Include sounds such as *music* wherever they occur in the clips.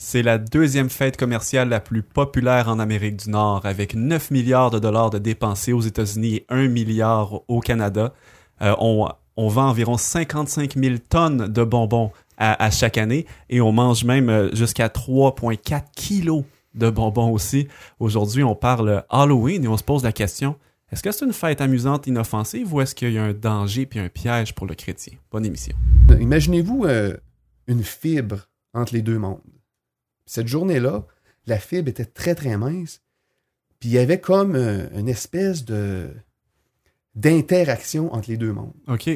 C'est la deuxième fête commerciale la plus populaire en Amérique du Nord, avec 9 milliards de dollars de dépensés aux États-Unis et 1 milliard au Canada. Euh, on, vend environ 55 000 tonnes de bonbons à, à chaque année et on mange même euh, jusqu'à 3,4 kilos de bonbons aussi. Aujourd'hui, on parle Halloween et on se pose la question, est-ce que c'est une fête amusante, inoffensive ou est-ce qu'il y a un danger puis un piège pour le chrétien? Bonne émission. Imaginez-vous euh, une fibre entre les deux mondes. Cette journée-là, la fibre était très très mince, puis il y avait comme euh, une espèce de d'interaction entre les deux mondes. OK.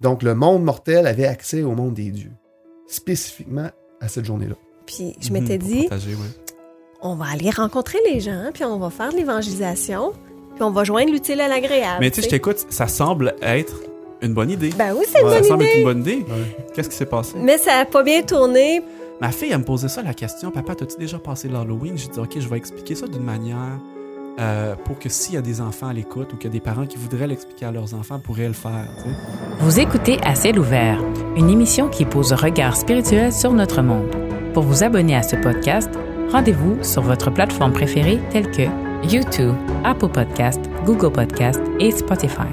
Donc le monde mortel avait accès au monde des dieux, spécifiquement à cette journée-là. Puis je m'étais Mhm, pour dit, partager, ouais. on va aller rencontrer les gens, puis on va faire de l'évangélisation, puis on va joindre l'utile à l'agréable. Mais tu sais, je t'écoute, ça semble être une bonne idée. Ben oui, c'est une ça bonne semble idée. être une bonne idée. Ouais. Qu'est-ce qui s'est passé? Mais ça a pas bien tourné. Ma fille, elle me posait ça la question Papa, t'as-tu déjà passé l'Halloween? J'ai dit Ok, je vais expliquer ça d'une manière euh, pour que s'il y a des enfants à l'écoute ou qu'il y a des parents qui voudraient l'expliquer à leurs enfants, pourraient le faire. Vous écoutez À ciel ouvert, une émission qui pose un regard spirituel sur notre monde. Pour vous abonner à ce podcast, rendez-vous sur votre plateforme préférée telle que YouTube, Apple Podcast, Google Podcast et Spotify.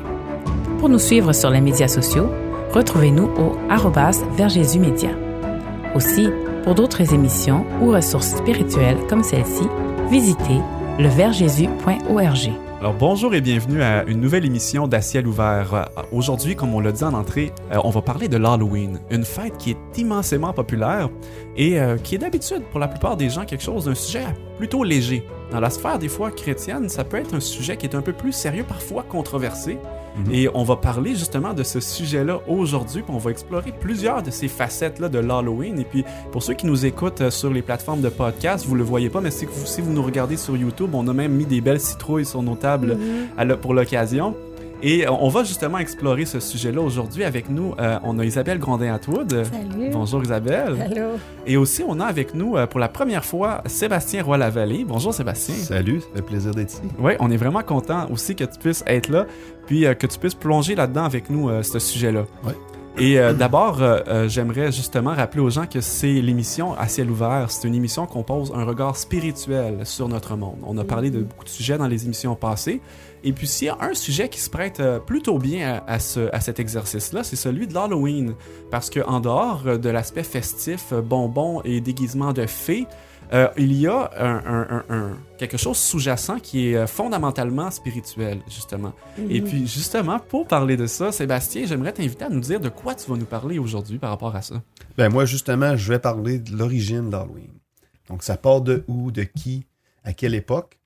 Pour nous suivre sur les médias sociaux, retrouvez-nous au arrobas vers Jésus Média. Aussi, pour d'autres émissions ou ressources spirituelles comme celle-ci, visitez leversjésus.org. Alors bonjour et bienvenue à une nouvelle émission d'Aciel ouvert. Euh, Aujourd'hui, comme on l'a dit en entrée, euh, on va parler de l'Halloween, une fête qui est immensément populaire et euh, qui est d'habitude pour la plupart des gens quelque chose d'un sujet plutôt léger. Dans la sphère des fois chrétienne, ça peut être un sujet qui est un peu plus sérieux, parfois controversé. Mhm. Et on va parler justement de ce sujet-là aujourd'hui, puis on va explorer plusieurs de ces facettes-là de l'Halloween. Et puis, pour ceux qui nous écoutent euh, sur les plateformes de podcast, vous le voyez pas, mais si vous, si vous nous regardez sur YouTube, on a même mis des belles citrouilles sur nos tables à le- pour l'occasion. Et euh, on va justement explorer ce sujet-là aujourd'hui avec nous. euh, on a Isabelle Grondin-Atwood. Salut. Bonjour Isabelle. Allô. Et aussi, on a avec nous euh, pour la première fois Sébastien Roy-Lavallée. Bonjour Sébastien. Salut, ça fait plaisir d'être ici. Oui, on est vraiment content aussi que tu puisses être là, puis euh, que tu puisses plonger là-dedans avec nous, euh, ce sujet-là. Ouais. Et euh, d'abord, euh, j'aimerais justement rappeler aux gens que c'est l'émission à ciel ouvert. C'est une émission qu'on pose un regard spirituel sur notre monde. On a parlé de beaucoup de sujets dans les émissions passées. Et puis, s'il y a un sujet qui se prête euh, plutôt bien à, à ce, à cet exercice-là, c'est celui de l'Halloween. Parce que en dehors euh, de l'aspect festif, euh, bonbons et déguisements de fées, euh, il y a un, un- un- un- quelque chose sous-jacent qui est fondamentalement spirituel, justement. Et puis, justement, pour parler de ça, Sébastien, j'aimerais t'inviter à nous dire de quoi tu vas nous parler aujourd'hui par rapport à ça. Ben moi, justement, je vais parler de l'origine d'Halloween. Donc, ça part de où, de qui, à quelle époque,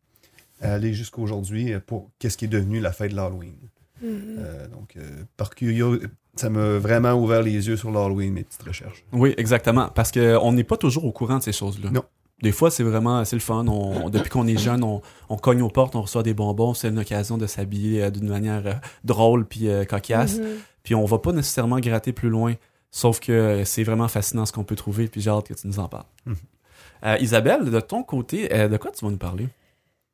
à aller jusqu'à aujourd'hui euh, pour qu'est-ce qui est devenu la fête de l'Halloween. Euh, donc, euh, par curiosité, ça m'a vraiment ouvert les yeux sur l'Halloween, mes petites recherches. Oui, exactement. Parce qu'on n'est pas toujours au courant de ces choses-là. Non. Des fois, c'est vraiment, c'est le fun. On- depuis qu'on est *laughs* jeune, on, on cogne aux portes, on reçoit des bonbons. C'est une occasion de s'habiller euh, d'une manière euh, drôle puis euh, cocasse. Mhm. Puis on va pas nécessairement gratter plus loin. Sauf que euh, c'est vraiment fascinant ce qu'on peut trouver. Puis j'ai hâte que tu nous en parles. Mhm. Euh, Isabelle, de ton côté, euh, de quoi tu vas nous parler?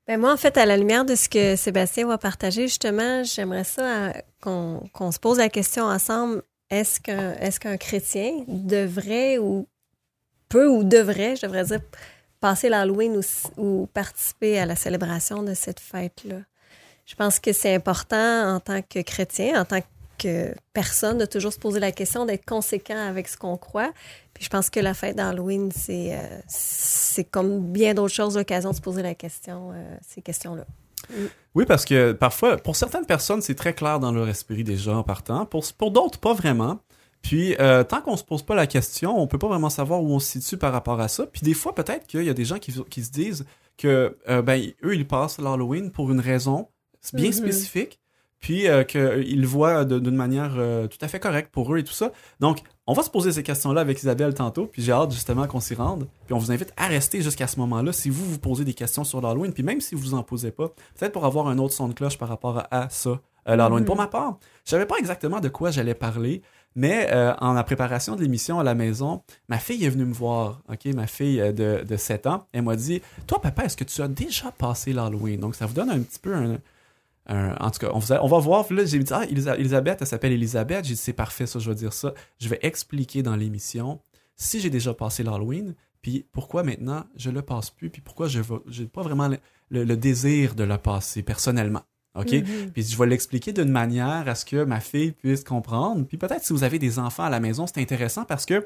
Ben moi, en fait, à la lumière de ce que Sébastien va partager, justement, j'aimerais ça euh, qu'on se pose la question ensemble. Est-ce qu'un est qu'un chrétien devrait ou peut ou devrait, je devrais dire, passer l'Halloween ou participer à la célébration de cette fête-là? Je pense que c'est important en tant que chrétien, en tant que personne, de toujours se poser la question, d'être conséquent avec ce qu'on croit. Puis je pense que la fête d'Halloween, c'est euh, c'est comme bien d'autres choses l'occasion de se poser la question, euh, ces questions-là. Oui, parce que parfois, pour certaines personnes, c'est très clair dans leur esprit déjà en partant. Pour, pour d'autres, pas vraiment. Puis, euh, tant qu'on se pose pas la question, on peut pas vraiment savoir où on se situe par rapport à ça. Puis, des fois, peut-être qu'il y a des gens qui, qui se disent que, ben, eux, ils passent l'Halloween pour une raison bien Mhm. spécifique. Puis, euh, qu'ils le voient de- d'une manière euh, tout à fait correcte pour eux et tout ça. Donc, on va se poser ces questions-là avec Isabelle tantôt. Puis, j'ai hâte justement qu'on s'y rende. Puis, on vous invite à rester jusqu'à ce moment-là si vous vous posez des questions sur l'Halloween. Puis, même si vous en posez pas, peut-être pour avoir un autre son de cloche par rapport à, ça, euh, l'Halloween. Mhm. Pour ma part, je savais pas exactement de quoi j'allais parler, mais euh, en la préparation de l'émission à la maison, ma fille est venue me voir, ok, ma fille euh, de, de 7 ans, elle m'a dit, toi papa, est-ce que tu as déjà passé l'Halloween? Donc ça vous donne un petit peu un... en tout cas, on, va voir. Là, j'ai dit, ah, Elisa- Elisabeth, elle s'appelle Elisabeth. J'ai dit, c'est parfait, ça, je vais dire ça. Je vais expliquer dans l'émission si j'ai déjà passé l'Halloween, puis pourquoi maintenant je le passe plus, puis pourquoi je n'ai pas vraiment le, le- le désir de le passer personnellement. OK? Mhm. Puis je vais l'expliquer d'une manière à ce que ma fille puisse comprendre. Puis peut-être si vous avez des enfants à la maison, c'est intéressant parce que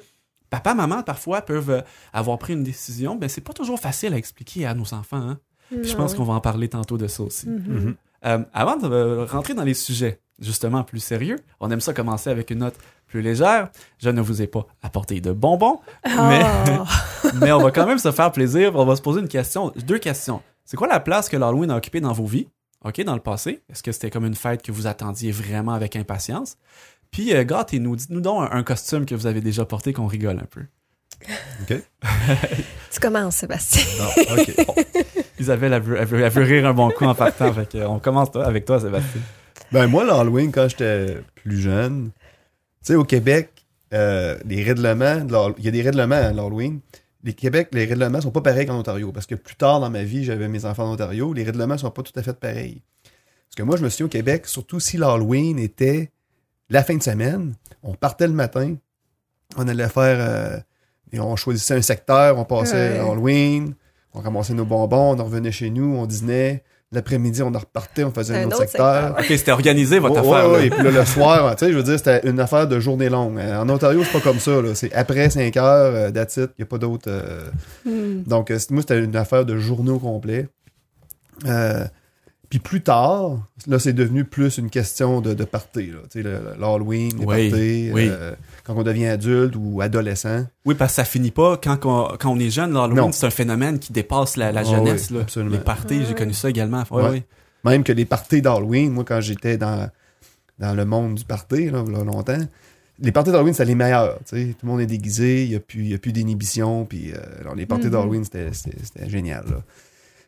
papa, maman, parfois, peuvent avoir pris une décision. Ben, c'est pas toujours facile à expliquer à nos enfants. hein. Puis je Non. pense qu'on va en parler tantôt de ça aussi. Mhm. Mhm. Euh, avant de rentrer dans les sujets justement plus sérieux, on aime ça commencer avec une note plus légère. Je ne vous ai pas apporté de bonbons, mais, Ah. *laughs* mais on va quand même se faire plaisir. On va se poser une question, deux questions. C'est quoi la place que l'Halloween a occupée dans vos vies? OK, dans le passé? Est-ce que c'était comme une fête que vous attendiez vraiment avec impatience? Puis, euh, gâtez-nous, dites-nous donc un, un costume que vous avez déjà porté qu'on rigole un peu. OK. *laughs* Tu commences, Sébastien. Non, OK. Bon. *laughs* Isabelle, elle veut, elle veut- elle veut rire un bon coup en partant. fait on commence toi, avec toi, Sébastien. Ben, moi, l'Halloween, quand j'étais plus jeune, tu sais, au Québec, euh, les règlements, il y a des règlements à l'Halloween. Les Québec, les règlements sont pas pareils qu'en Ontario. Parce que plus tard dans ma vie, j'avais mes enfants en Ontario, les règlements sont pas tout à fait pareils. Parce que moi, je me souviens au Québec, surtout si l'Halloween était la fin de semaine, on partait le matin, on allait faire, euh, et on choisissait un secteur, on passait Ouais. Halloween, on ramassait nos bonbons, on revenait chez nous, on dînait. L'après-midi, on en repartait, on faisait un, Un autre, autre secteur. OK, c'était organisé, votre Ouais, affaire. ouais, là. ouais, et puis là, le soir, tu sais, je veux dire, c'était une affaire de journée longue. Euh, En Ontario, c'est pas comme ça. C'est après 5 heures, euh, that's it. Il n'y a pas d'autre. euh, Hmm. Donc, euh, c'est- moi, c'était une affaire de journaux complet. Euh, puis plus tard, là, c'est devenu plus une question de, de party. l'Halloween, les Oui, parties, oui. euh, quand on devient adulte ou adolescent. Oui, parce que ça finit pas. Quand, on, quand on est jeune, l'Halloween, c'est un phénomène qui dépasse la, la Ah jeunesse. oui, là. absolument. Les parties, Ouais, j'ai connu ça également. Ouais, ouais. Même que les parties d'Halloween, moi, quand j'étais dans, dans le monde du party, là, il y a longtemps, les parties d'Halloween, c'était les sais. Tout le monde est déguisé, il n'y a plus, il y a plus d'inhibition. Puis, euh, alors, les parties Mhm. d'Halloween, c'était, génial. là.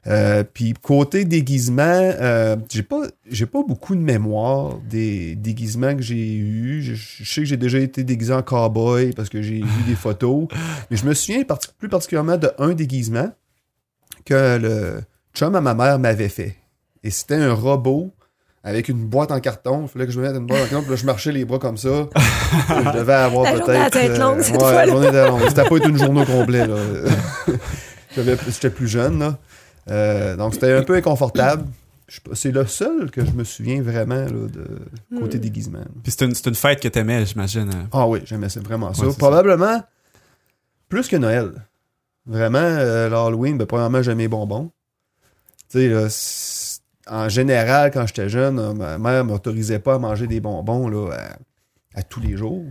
Euh, puis côté déguisement, euh, j'ai pas j'ai pas beaucoup de mémoire des déguisements que j'ai eus. Je, je sais que j'ai déjà été déguisé en cowboy parce que j'ai vu des photos, *laughs* mais je me souviens parti- plus particulièrement de un déguisement que le chum à ma mère m'avait fait. Et c'était un robot avec une boîte en carton. Il fallait que je me mette une boîte en carton, puis là, je marchais les bras comme ça. je devais avoir La peut-être. journée à tête longue, euh, cette ouais, fois-là. la journée était longue. C'était pas être une journée au complet, *laughs* J'étais plus jeune, là. Euh, donc, c'était un peu inconfortable. C'est le seul que je me souviens vraiment là, de côté Hmm. déguisement. Puis c'est une, c'est une fête que t'aimais, j'imagine. hein. Ah oui, j'aimais vraiment ça. Ouais, Probablement plus que Noël. Vraiment, euh, l'Halloween, ben, premièrement, j'aimais les bonbons. Tu sais, en général, quand j'étais jeune, euh, ma mère m'autorisait pas à manger des bonbons là, à, à tous les jours.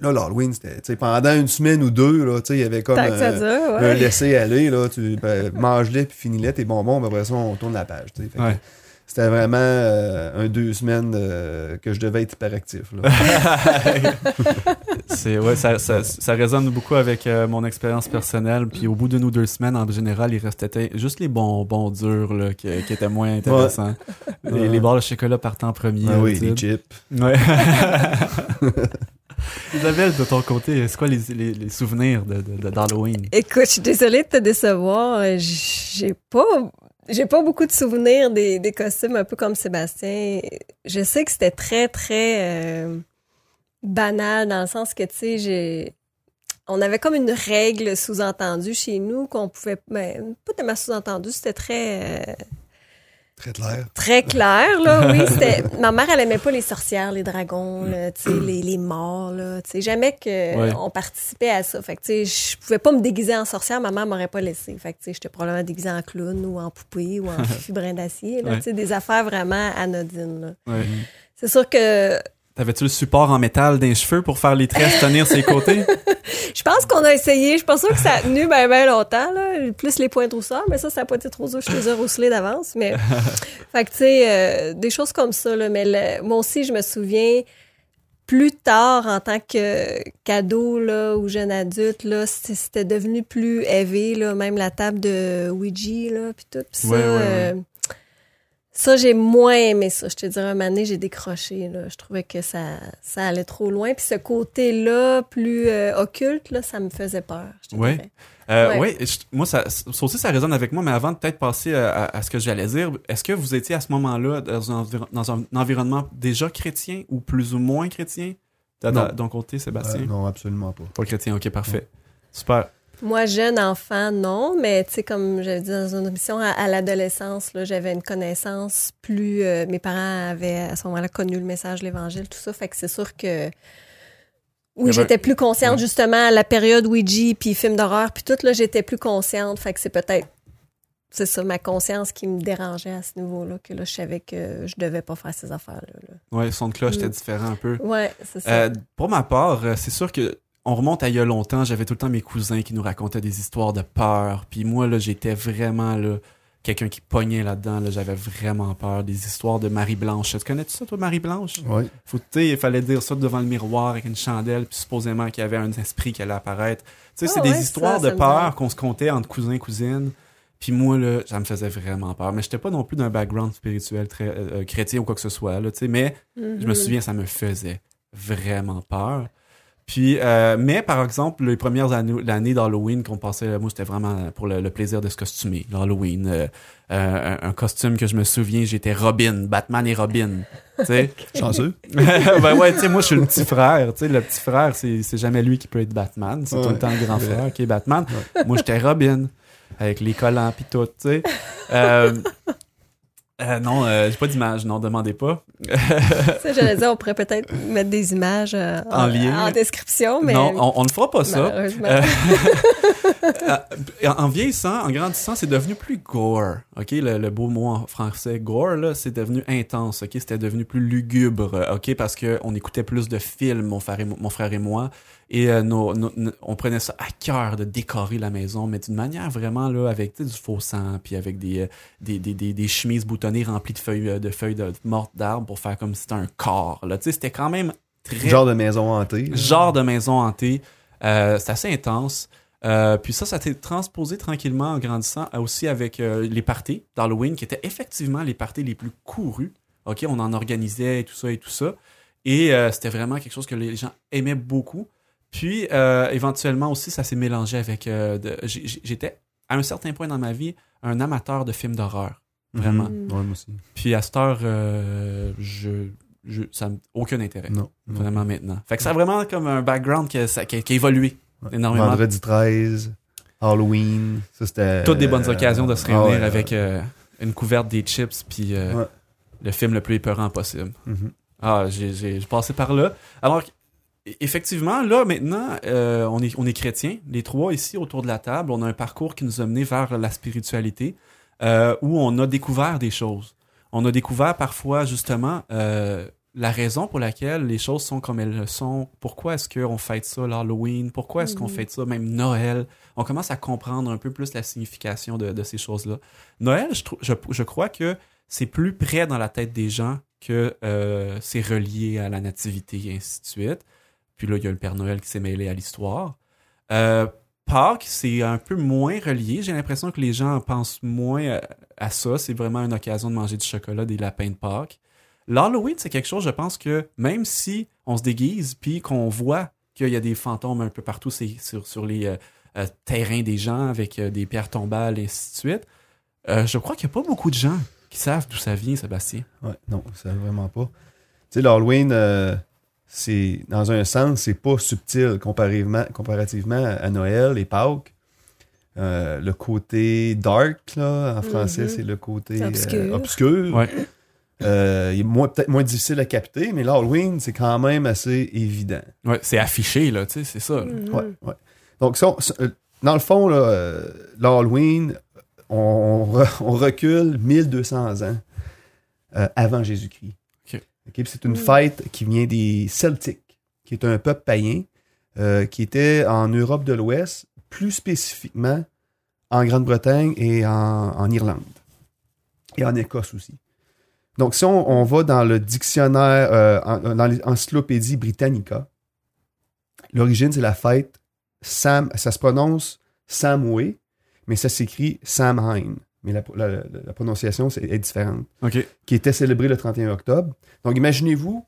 Là, l'Halloween, c'était, pendant une semaine ou deux, là, il y avait comme euh, dure, un laisser-aller, là, tu ben, mange-les puis finis-les tes bonbons, ben, après ça, on tourne la page, Ouais. C'était vraiment euh, un deux semaines euh, que je devais être hyperactif, *laughs* c'est ouais, ça, ça, ça résonne beaucoup avec euh, mon expérience personnelle. Puis au bout d'une ou deux semaines, en général, il restait juste les bonbons durs là, qui, qui étaient moins intéressants. Les, Ouais. les barres de chocolat partant en premier. Ah oui, les chips. Ouais. *laughs* *laughs* Isabelle, de ton côté, c'est quoi les, les, souvenirs de, de- d'Halloween? Écoute, je suis désolée de te décevoir. Euh, J'ai pas, j'ai pas beaucoup de souvenirs des, costumes, un peu comme Sébastien. Je sais que c'était très, très euh, banal dans le sens que, tu sais. On avait comme une règle sous-entendue chez nous qu'on pouvait. Ben, pas tellement sous-entendu, c'était très. euh, Très clair. Très clair, là, oui. *laughs* C'était... Ma mère, elle aimait pas les sorcières, les dragons, là, les, les morts, là. Jamais que Ouais. on participait à ça. Fait que, tu sais, je pouvais pas me déguiser en sorcière, ma mère m'aurait pas laissé. Fait que, tu sais, j'étais probablement déguisée en clown ou en poupée ou en *laughs* fifi brin d'acier, là. Ouais. Tu sais, des affaires vraiment anodines, là. Ouais. C'est sûr que T'avais-tu le support en métal d'un cheveux pour faire les tresses tenir ses côtés? *laughs* je pense qu'on a essayé. Je suis pas sûre que ça a tenu bien, bien longtemps, là. Plus les points de rousseur, mais ça, ça n'a pas été trop dur. Je les ai rousselés d'avance, mais. *laughs* fait que, tu sais, euh, des choses comme ça, là. Mais le- moi aussi, je me souviens, plus tard, en tant que cadeau, là, ou jeune adulte, là, c'était devenu plus élevé, là. Même la table de Ouija, là, puis tout. Ça, Ouais, ouais, ouais. euh, ça, j'ai moins aimé ça. Je te dirais, un moment donné, j'ai décroché. Là. Je trouvais que ça, ça allait trop loin. Puis ce côté-là, plus euh, occulte, là, ça me faisait peur. je te Ouais. Euh, Ouais. ouais, je- moi, ça, ça aussi, ça résonne avec moi, mais avant de peut-être passer à, à- à ce que j'allais dire, est-ce que vous étiez à ce moment-là dans un, environ- dans un environnement déjà chrétien ou plus ou moins chrétien? Ton côté, Sébastien? Euh, non, absolument pas. Pas chrétien, ok, parfait. Super. Moi, jeune enfant, non, mais tu sais, comme j'avais dit dans une émission, à, à l'adolescence, là, j'avais une connaissance plus. euh, mes parents avaient à ce moment-là connu le message de l'Évangile, tout ça. Fait que c'est sûr que. Oui, avait- j'étais plus consciente Ouais. justement à la période Ouija, puis film d'horreur, puis tout, là, j'étais plus consciente. Fait que c'est peut-être. C'est ça, ma conscience qui me dérangeait à ce niveau-là, que là, je savais que je devais pas faire ces affaires-là. là. Ouais, son de cloche était Mm. différent un peu. Ouais, c'est ça. Euh, pour ma part, euh, c'est sûr que on remonte à il y a longtemps, j'avais tout le temps mes cousins qui nous racontaient des histoires de peur. Puis moi, là, j'étais vraiment là, quelqu'un qui pognait là-dedans. Là, j'avais vraiment peur. Des histoires de Marie-Blanche. Tu connais ça, toi, Marie-Blanche? Oui. Faut, tu il fallait dire ça devant le miroir avec une chandelle, puis supposément qu'il y avait un esprit qui allait apparaître. Tu sais, Ah c'est ouais, des histoires ça, de peur qu'on se comptait entre cousins et cousines. Puis moi, là, ça me faisait vraiment peur. Mais j'étais pas non plus d'un background spirituel très euh, euh, chrétien ou quoi que ce soit, là, tu sais. Mais je me Mhm. souviens, ça me faisait vraiment peur. Puis, euh, mais par exemple, les premières années, l'année d'Halloween qu'on passait, moi, c'était vraiment pour le, le plaisir de se costumer. L'Halloween, euh, euh, un, un costume que je me souviens, j'étais Robin, Batman et Robin. Sais? *laughs* Chanceux. *laughs* ben ouais, tu sais, moi, je suis le petit frère. Tu sais, le petit frère, c'est c'est jamais lui qui peut être Batman. C'est tout le temps le grand frère qui est Batman. Moi, j'étais Robin, avec les collants pis tout, tu sais. Euh, euh, non, euh, j'ai pas d'image, non, demandez pas. *laughs* Ça, j'allais dire, on pourrait peut-être mettre des images euh, En lien. en description, mais. Non, on, on ne fera pas ça. *laughs* en vieillissant, en grandissant, c'est devenu plus gore. Ok, le, le beau mot en français gore là, c'est devenu intense. Ok, c'était devenu plus lugubre. Ok, parce que on écoutait plus de films, mon frère et, mon frère et moi, et euh, nos- nos- nos- on prenait ça à cœur de décorer la maison, mais d'une manière vraiment là, avec du faux sang, puis avec des, euh, des, des, des, des chemises boutonnées remplies de feuilles euh, de feuilles de, mortes d'arbres pour faire comme si c'était un corps. C'était quand même très Genre de maison hantée. genre de maison hantée. Euh, c'est assez intense. Euh, puis ça, ça s'est transposé tranquillement en grandissant aussi avec les parties d'Halloween, qui étaient effectivement les parties les plus courues. OK, on en organisait et tout ça et tout ça. Et euh, c'était vraiment quelque chose que les gens aimaient beaucoup. Puis, euh, éventuellement aussi, ça s'est mélangé avec... euh, J'étais, à un certain point dans ma vie, un amateur de films d'horreur. Vraiment. Mhm. Ouais, moi aussi. Puis à cette heure, euh, je, je, ça n'a aucun intérêt. Non. non. Vraiment maintenant. Fait que ça a vraiment comme un background qui a, ça- qui a- qui a évolué Ouais. énormément. Vendredi 13, Halloween, ça c'était. Toutes des bonnes euh, occasions de se réunir ouais, avec euh, une couverte des chips puis euh, Ouais. le film le plus épeurant possible. mhm. Ah, j'ai passé par là. Alors, effectivement, là, maintenant, euh, on, est, on est chrétiens. Les trois ici autour de la table, on a un parcours qui nous a menés vers la spiritualité euh, où on a découvert des choses. On a découvert parfois, justement, euh, la raison pour laquelle les choses sont comme elles sont. Pourquoi est-ce qu'on fête ça, l'Halloween? Pourquoi est-ce qu'on Mhm. fête ça, même Noël? On commence à comprendre un peu plus la signification de, de ces choses-là. Noël, je, je, je crois que c'est plus près dans la tête des gens que euh, c'est relié à la nativité et ainsi de suite. Puis là, il y a le Père Noël qui s'est mêlé à l'histoire. Euh, Pâques, c'est un peu moins relié. J'ai l'impression que les gens pensent moins à, à ça. C'est vraiment une occasion de manger du chocolat, des lapins de Pâques. L'Halloween, c'est quelque chose, je pense que même si on se déguise puis qu'on voit qu'il y a des fantômes un peu partout sur, sur les euh, euh, terrains des gens avec euh, des pierres tombales et ainsi de suite, euh, je crois qu'il n'y a pas beaucoup de gens qui savent d'où ça vient, Sébastien. Ouais, non, ça vraiment pas. Tu sais, l'Halloween, euh, c'est dans un sens, c'est pas subtil comparativement, comparativement à Noël et Pâques. Euh, le côté dark, là, en français, Mhm. c'est le côté euh, obscur. Ouais. Euh, il est moins- peut-être moins difficile à capter, mais l'Halloween, c'est quand même assez évident. Ouais, c'est affiché, là, tu sais, c'est ça. Mhm. Ouais, ouais. Donc, on- dans le fond, là, euh, l'Halloween, on, on re- on recule 1200 ans euh, avant Jésus-Christ. C'est une Mm. fête qui vient des Celtiques, qui est un peuple païen euh, qui était en Europe de l'Ouest, plus spécifiquement en Grande-Bretagne et en, en Irlande. Et en Écosse aussi. Donc, si on, on va dans le dictionnaire, euh, en- dans l'encyclopédie Britannica, l'origine, c'est la fête Sam, ça se prononce Samhain, mais ça s'écrit Samhain. Mais la, la- la- la prononciation est différente. OK. Qui était célébrée le 31 octobre. Donc, imaginez-vous,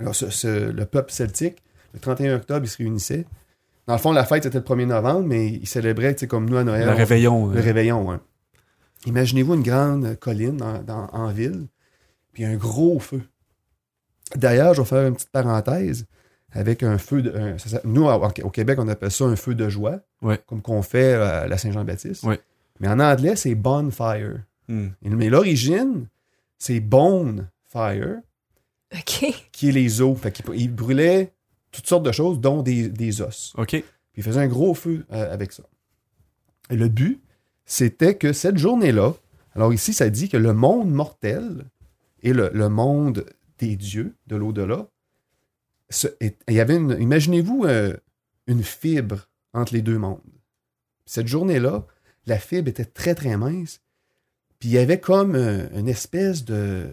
alors, ce- ce- le peuple celtique, le 31 octobre, il se réunissait. Dans le fond, la fête, c'était le 1er novembre, mais ils célébraient, tu sais, comme nous à Noël. Le on- réveillon. le euh, réveillon, hein. Imaginez-vous une grande colline dans- dans- en ville, puis un gros feu. D'ailleurs, je vais faire une petite parenthèse. avec un feu de. un- ça- ça- nous, au, au Québec, on appelle ça un feu de joie, Ouais. comme qu'on fait à la Saint-Jean-Baptiste. Ouais. Mais en anglais, c'est bonfire. Hmm. Mais l'origine, c'est bone fire, OK. qui est les os. Fait qu'il il brûlait toutes sortes de choses, dont des, des os. OK. Puis il faisait un gros feu euh, avec ça. Et le but, c'était que cette journée-là, alors ici, ça dit que le monde mortel et le, le monde des dieux de l'au-delà, il y avait une, imaginez-vous euh, une fibre entre les deux mondes. Cette journée-là, la fibre était très très mince, puis il y avait comme euh, une espèce de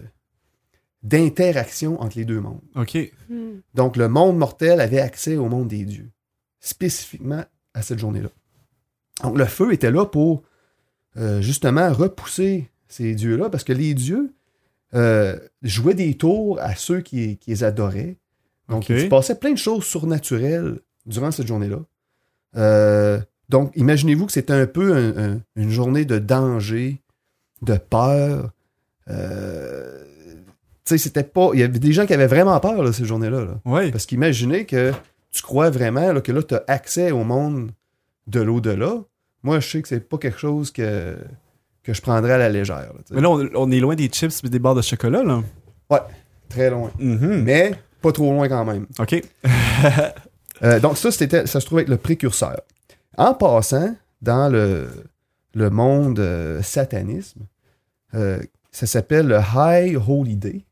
d'interaction entre les deux mondes. OK. Hmm. Donc, le monde mortel avait accès au monde des dieux, spécifiquement à cette journée-là. Donc, le feu était là pour euh, justement repousser ces dieux-là, parce que les dieux euh, jouaient des tours à ceux qui, qui les adoraient. Donc, il se passait plein de choses surnaturelles durant cette journée-là. Euh, donc, imaginez-vous que c'était un peu un- un- une journée de danger, de peur. Euh, tu sais, c'était pas. Il y avait des gens qui avaient vraiment peur, là, cette journée-là. là. Ouais. Parce qu'imaginez que tu crois vraiment là, que là, tu as accès au monde de l'au-delà. Moi, je sais que c'est pas quelque chose que, que je prendrais à la légère. là. Mais là, on, on est loin des chips et des barres de chocolat, là. Très loin. Mhm. Mais pas trop loin quand même. OK. *laughs* Euh, donc, ça, c'était, ça se trouve être le précurseur. En passant, dans le, le monde euh, satanisme, euh, ça s'appelle le High Holy Day.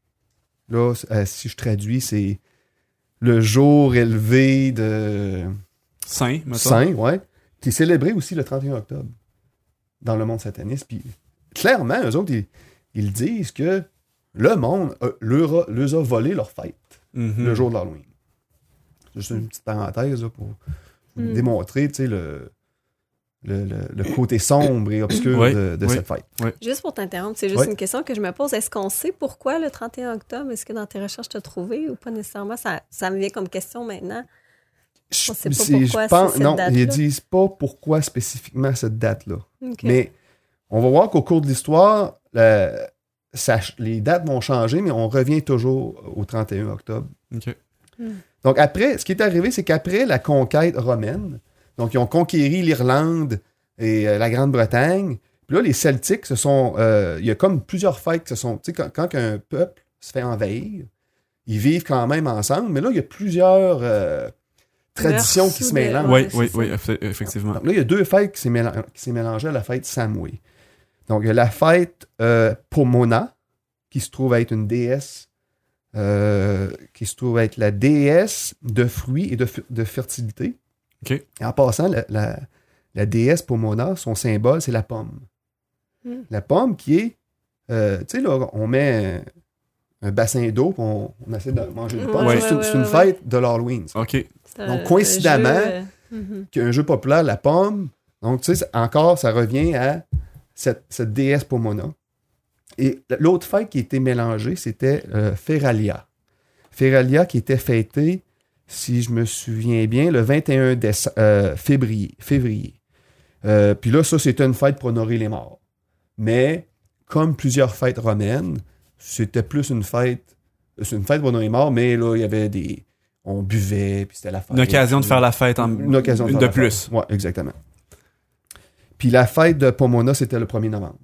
Là, euh, si je traduis, c'est le jour élevé de Saint. Saint, ouais, qui est célébré aussi le 31 octobre dans le monde sataniste. Puis clairement, eux autres, ils, ils disent que le monde leur, a, leur a volé leur fête Mhm. le jour de l'Halloween. C'est Juste une petite parenthèse là, pour Mm. démontrer le, le, le- le côté sombre et obscur de, cette fête. Juste pour t'interrompre, c'est juste une question que je me pose. Est-ce qu'on sait pourquoi le 31 octobre? Est-ce que dans tes recherches, tu as trouvé ou pas nécessairement? Ça, ça me vient comme question maintenant. Je, On sait pas c'est- pourquoi je pense- cette non, date-là. ils disent pas pourquoi spécifiquement cette date-là. Mais on va voir qu'au cours de l'histoire, les dates vont changer, mais on revient toujours au 31 octobre. OK. Donc après, ce qui est arrivé, c'est qu'après la conquête romaine, donc ils ont conquéri l'Irlande et euh, la Grande-Bretagne. Puis là, les Celtiques se sont. euh, il y a comme plusieurs fêtes qui se sont. Tu sais, quand, quand un peuple se fait envahir, ils vivent quand même ensemble, mais là, il y a plusieurs euh, traditions qui se mélangent. Oui, oui, oui, eff- effectivement. Donc là, il y a deux fêtes qui s'est mélangées à la fête Samhain. Donc, il y a la fête euh, Pomona, qui se trouve être une déesse, euh, qui se trouve être la déesse de fruits et de, fertilité. OK. Et en passant, la, la- la déesse Pomona, son symbole, c'est la pomme. Mm. La pomme qui est, euh, tu sais, là, on met un, un bassin d'eau, puis on, on essaie de manger une pomme. Ouais, c'est une, ouais, c'est une ouais, fête de l'Halloween. OK. Donc, coïncidemment, jeu, euh, mhm. qu'il y a un jeu populaire, la pomme. Donc, tu sais, encore, ça revient à cette, cette déesse Pomona. Et l'autre fête qui était mélangée, c'était euh, Feralia. Feralia qui était fêtée, si je me souviens bien, le 21 déce- euh, février. février. Euh, Puis là, ça, c'était une fête pour honorer les morts. Mais, comme plusieurs fêtes romaines, c'était plus une fête. C'est une fête pour honorer les morts, mais là, il y avait des. On buvait, puis c'était la fête. Une occasion de faire la fête en Une occasion de, de plus. Ouais, exactement. Puis la fête de Pomona, c'était le 1er novembre.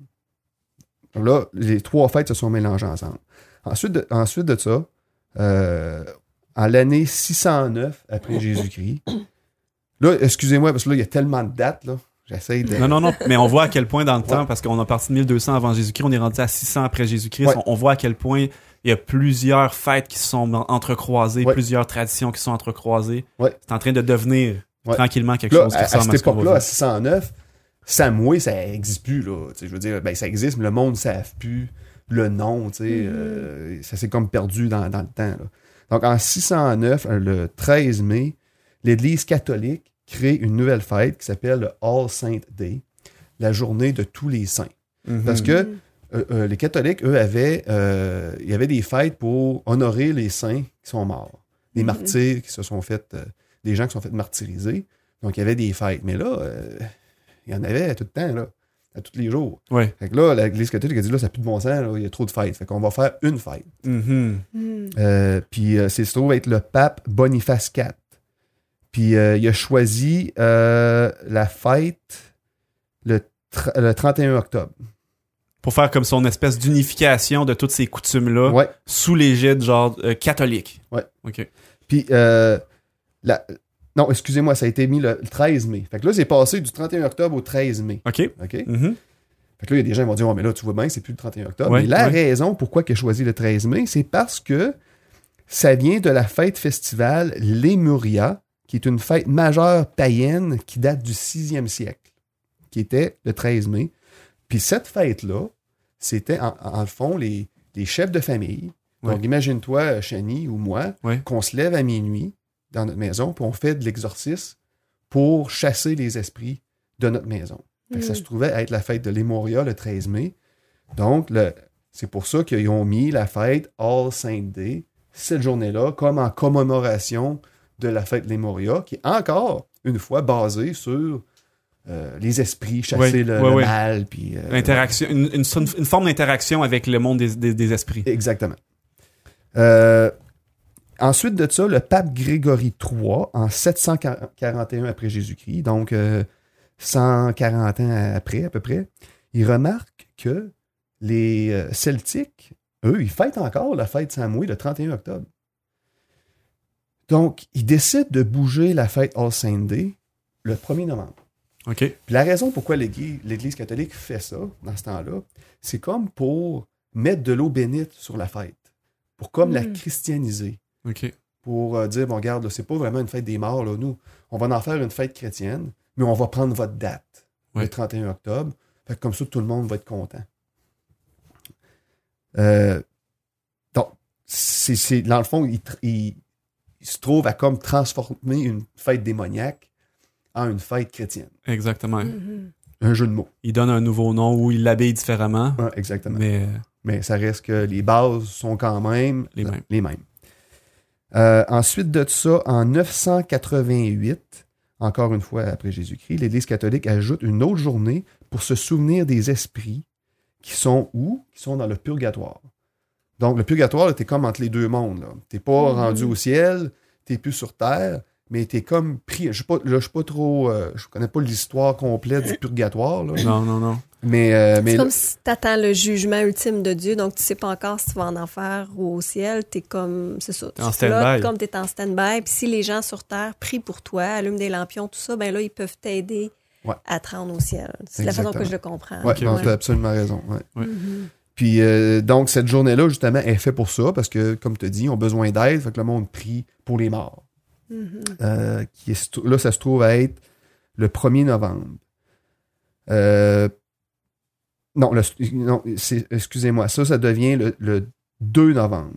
Là, les trois fêtes se sont mélangées ensemble. Ensuite de, ensuite de ça, euh, en l'année 609 après Jésus-Christ, là, excusez-moi, parce que là, il y a tellement de dates, là. J'essaie de. Non, non, non, mais on voit à quel point dans le temps, parce qu'on a parti de 1200 avant Jésus-Christ, on est rendu à 600 après Jésus-Christ, Ouais. on, on voit à quel point il y a plusieurs fêtes qui se sont entrecroisées, Ouais. plusieurs traditions qui sont entrecroisées. C'est en train de devenir tranquillement quelque Là, chose qui à, ressemble cette à ce qu'on époque-là, à vivre. 609, Samoué, ça n'existe plus. Là. Je veux dire, ben, ça existe, mais le monde ne savent plus le nom. tu sais, Mhm. euh, ça s'est comme perdu dans, dans le temps. là. Donc, en 609, euh, le 13 mai, l'Église catholique crée une nouvelle fête qui s'appelle le All Saint Day, la journée de tous les saints. Mhm. Parce que euh, euh, les catholiques, eux, avaient, euh, il y avait des fêtes pour honorer les saints qui sont morts. Des Mhm. martyrs qui se sont fait, des gens qui sont fait martyriser. Donc, il y avait des fêtes. Mais là, il y en avait tout le temps, là. à tous les jours. Ouais. Fait que là, l'Église catholique a dit là, ça n'a plus de bon sens, là, il y a trop de fêtes. Fait qu'on va faire une fête. Mhm. Hmm. Euh, puis euh, c'est se trouve être le pape Boniface IV. Puis euh, il a choisi euh, la fête le, le 31 octobre. Pour faire comme son espèce d'unification de toutes ces coutumes-là Ouais. sous l'égide genre euh, catholique. Ouais. OK. Puis euh, la- non, excusez-moi, ça a été mis le, le 13 mai. Fait que là, c'est passé du 31 octobre au 13 mai. OK. OK? Mhm. Fait que là, il y a des gens qui vont dire, oh, mais là, tu vois bien, c'est plus le 31 octobre. Ouais, mais la ouais. raison pourquoi a choisi le 13 mai, c'est parce que ça vient de la fête festivale Lemuria, qui est une fête majeure païenne qui date du 6e siècle, qui était le 13 mai. Puis cette fête-là, c'était en, en le fond les, les chefs de famille. Donc Ouais. imagine-toi, Chani ou moi, qu'on se lève à minuit dans notre maison, puis on fait de l'exorcisme pour chasser les esprits de notre maison. Ça Mm. se trouvait être la fête de l'Emoria le 13 mai. Donc, c'est pour ça qu'ils ont mis la fête All Saint Day, cette journée-là, comme en commémoration de la fête de l'Emoria, qui est encore, une fois, basée sur euh, les esprits, chasser le, ouais. mal. Puis, euh, Interaction, une, une, une forme d'interaction avec le monde des, des- des esprits. Exactement. Euh, ensuite de ça, le pape Grégory III, en 741 après Jésus-Christ, donc euh, 140 ans après à peu près, il remarque que les euh, Celtiques, eux, ils fêtent encore la fête Samoué le 31 octobre. Donc, ils décident de bouger la fête All Saint Day le 1er novembre. OK. Puis la raison pourquoi l'Église catholique fait ça dans ce temps-là, c'est comme pour mettre de l'eau bénite sur la fête, pour comme la Mm. christianiser, Pour euh, dire, bon, regarde, là, c'est pas vraiment une fête des morts, là, nous, on va en faire une fête chrétienne, mais on va prendre votre date, Ouais. le 31 octobre, fait que comme ça, tout le monde va être content. Euh, donc, c'est, c'est- dans le fond, il, tr- il- il se trouve à comme transformer une fête démoniaque en une fête chrétienne. Exactement. Mhm. Un jeu de mots. Il donne un nouveau nom ou il l'habille différemment. Ouais, exactement. Mais, Mais ça reste que les bases sont quand même Les mêmes. Les mêmes. Euh, ensuite de ça, en 988, encore une fois après Jésus-Christ, l'Église catholique ajoute une autre journée pour se souvenir des esprits qui sont où? Qui sont dans le purgatoire. Donc, le purgatoire, tu es comme entre les deux mondes. Tu n'es pas Mhm. rendu au ciel, tu plus sur terre, mais tu es comme pris. Je ne suis pas, là, je suis pas trop. euh, je connais pas l'histoire complète du purgatoire. là. non, non, non. Mais, euh, mais C'est comme si tu attends le jugement ultime de Dieu, donc tu sais pas encore si tu vas en enfer ou au ciel. T'es comme, c'est ça. T'es en tu flottes stand-by. Comme t'es en stand-by. Puis si les gens sur Terre prient pour toi, allument des lampions, tout ça, ben là, ils peuvent t'aider Ouais. à te rendre au ciel. C'est la façon que je le comprends. Ouais. tu as absolument raison. ouais. Mhm. Puis euh, donc, cette journée-là, justement, est faite pour ça, parce que, comme tu as dit, ils ont besoin d'aide, fait que le monde prie pour les morts. Mhm. Euh, qui est, là, ça se trouve à être le 1er novembre. Euh, non, le- non excusez-moi, ça, ça devient le, le 2 novembre.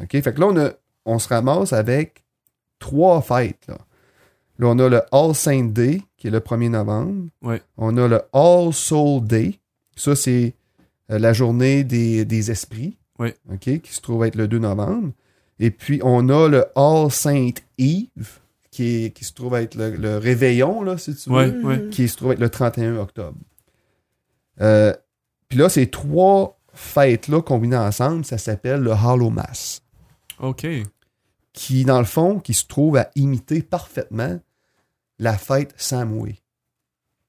OK? Fait que là, on, a- on se ramasse avec trois fêtes. Là. Là, on a le All Saint Day, qui est le 1er novembre. Ouais. On a le All Soul Day. Ça, c'est euh, la journée des, des esprits. Ouais. OK? Qui se trouve être le 2 novembre. Et puis, on a le All Saint Eve, qui, est- qui se trouve être le, le réveillon, là, si tu veux Ouais, ouais. qui se trouve être le 31 octobre. Euh, Puis là, ces trois fêtes-là combinées ensemble, ça s'appelle le Hollow Mass, OK. qui, dans le fond, qui se trouve à imiter parfaitement la fête Samhain,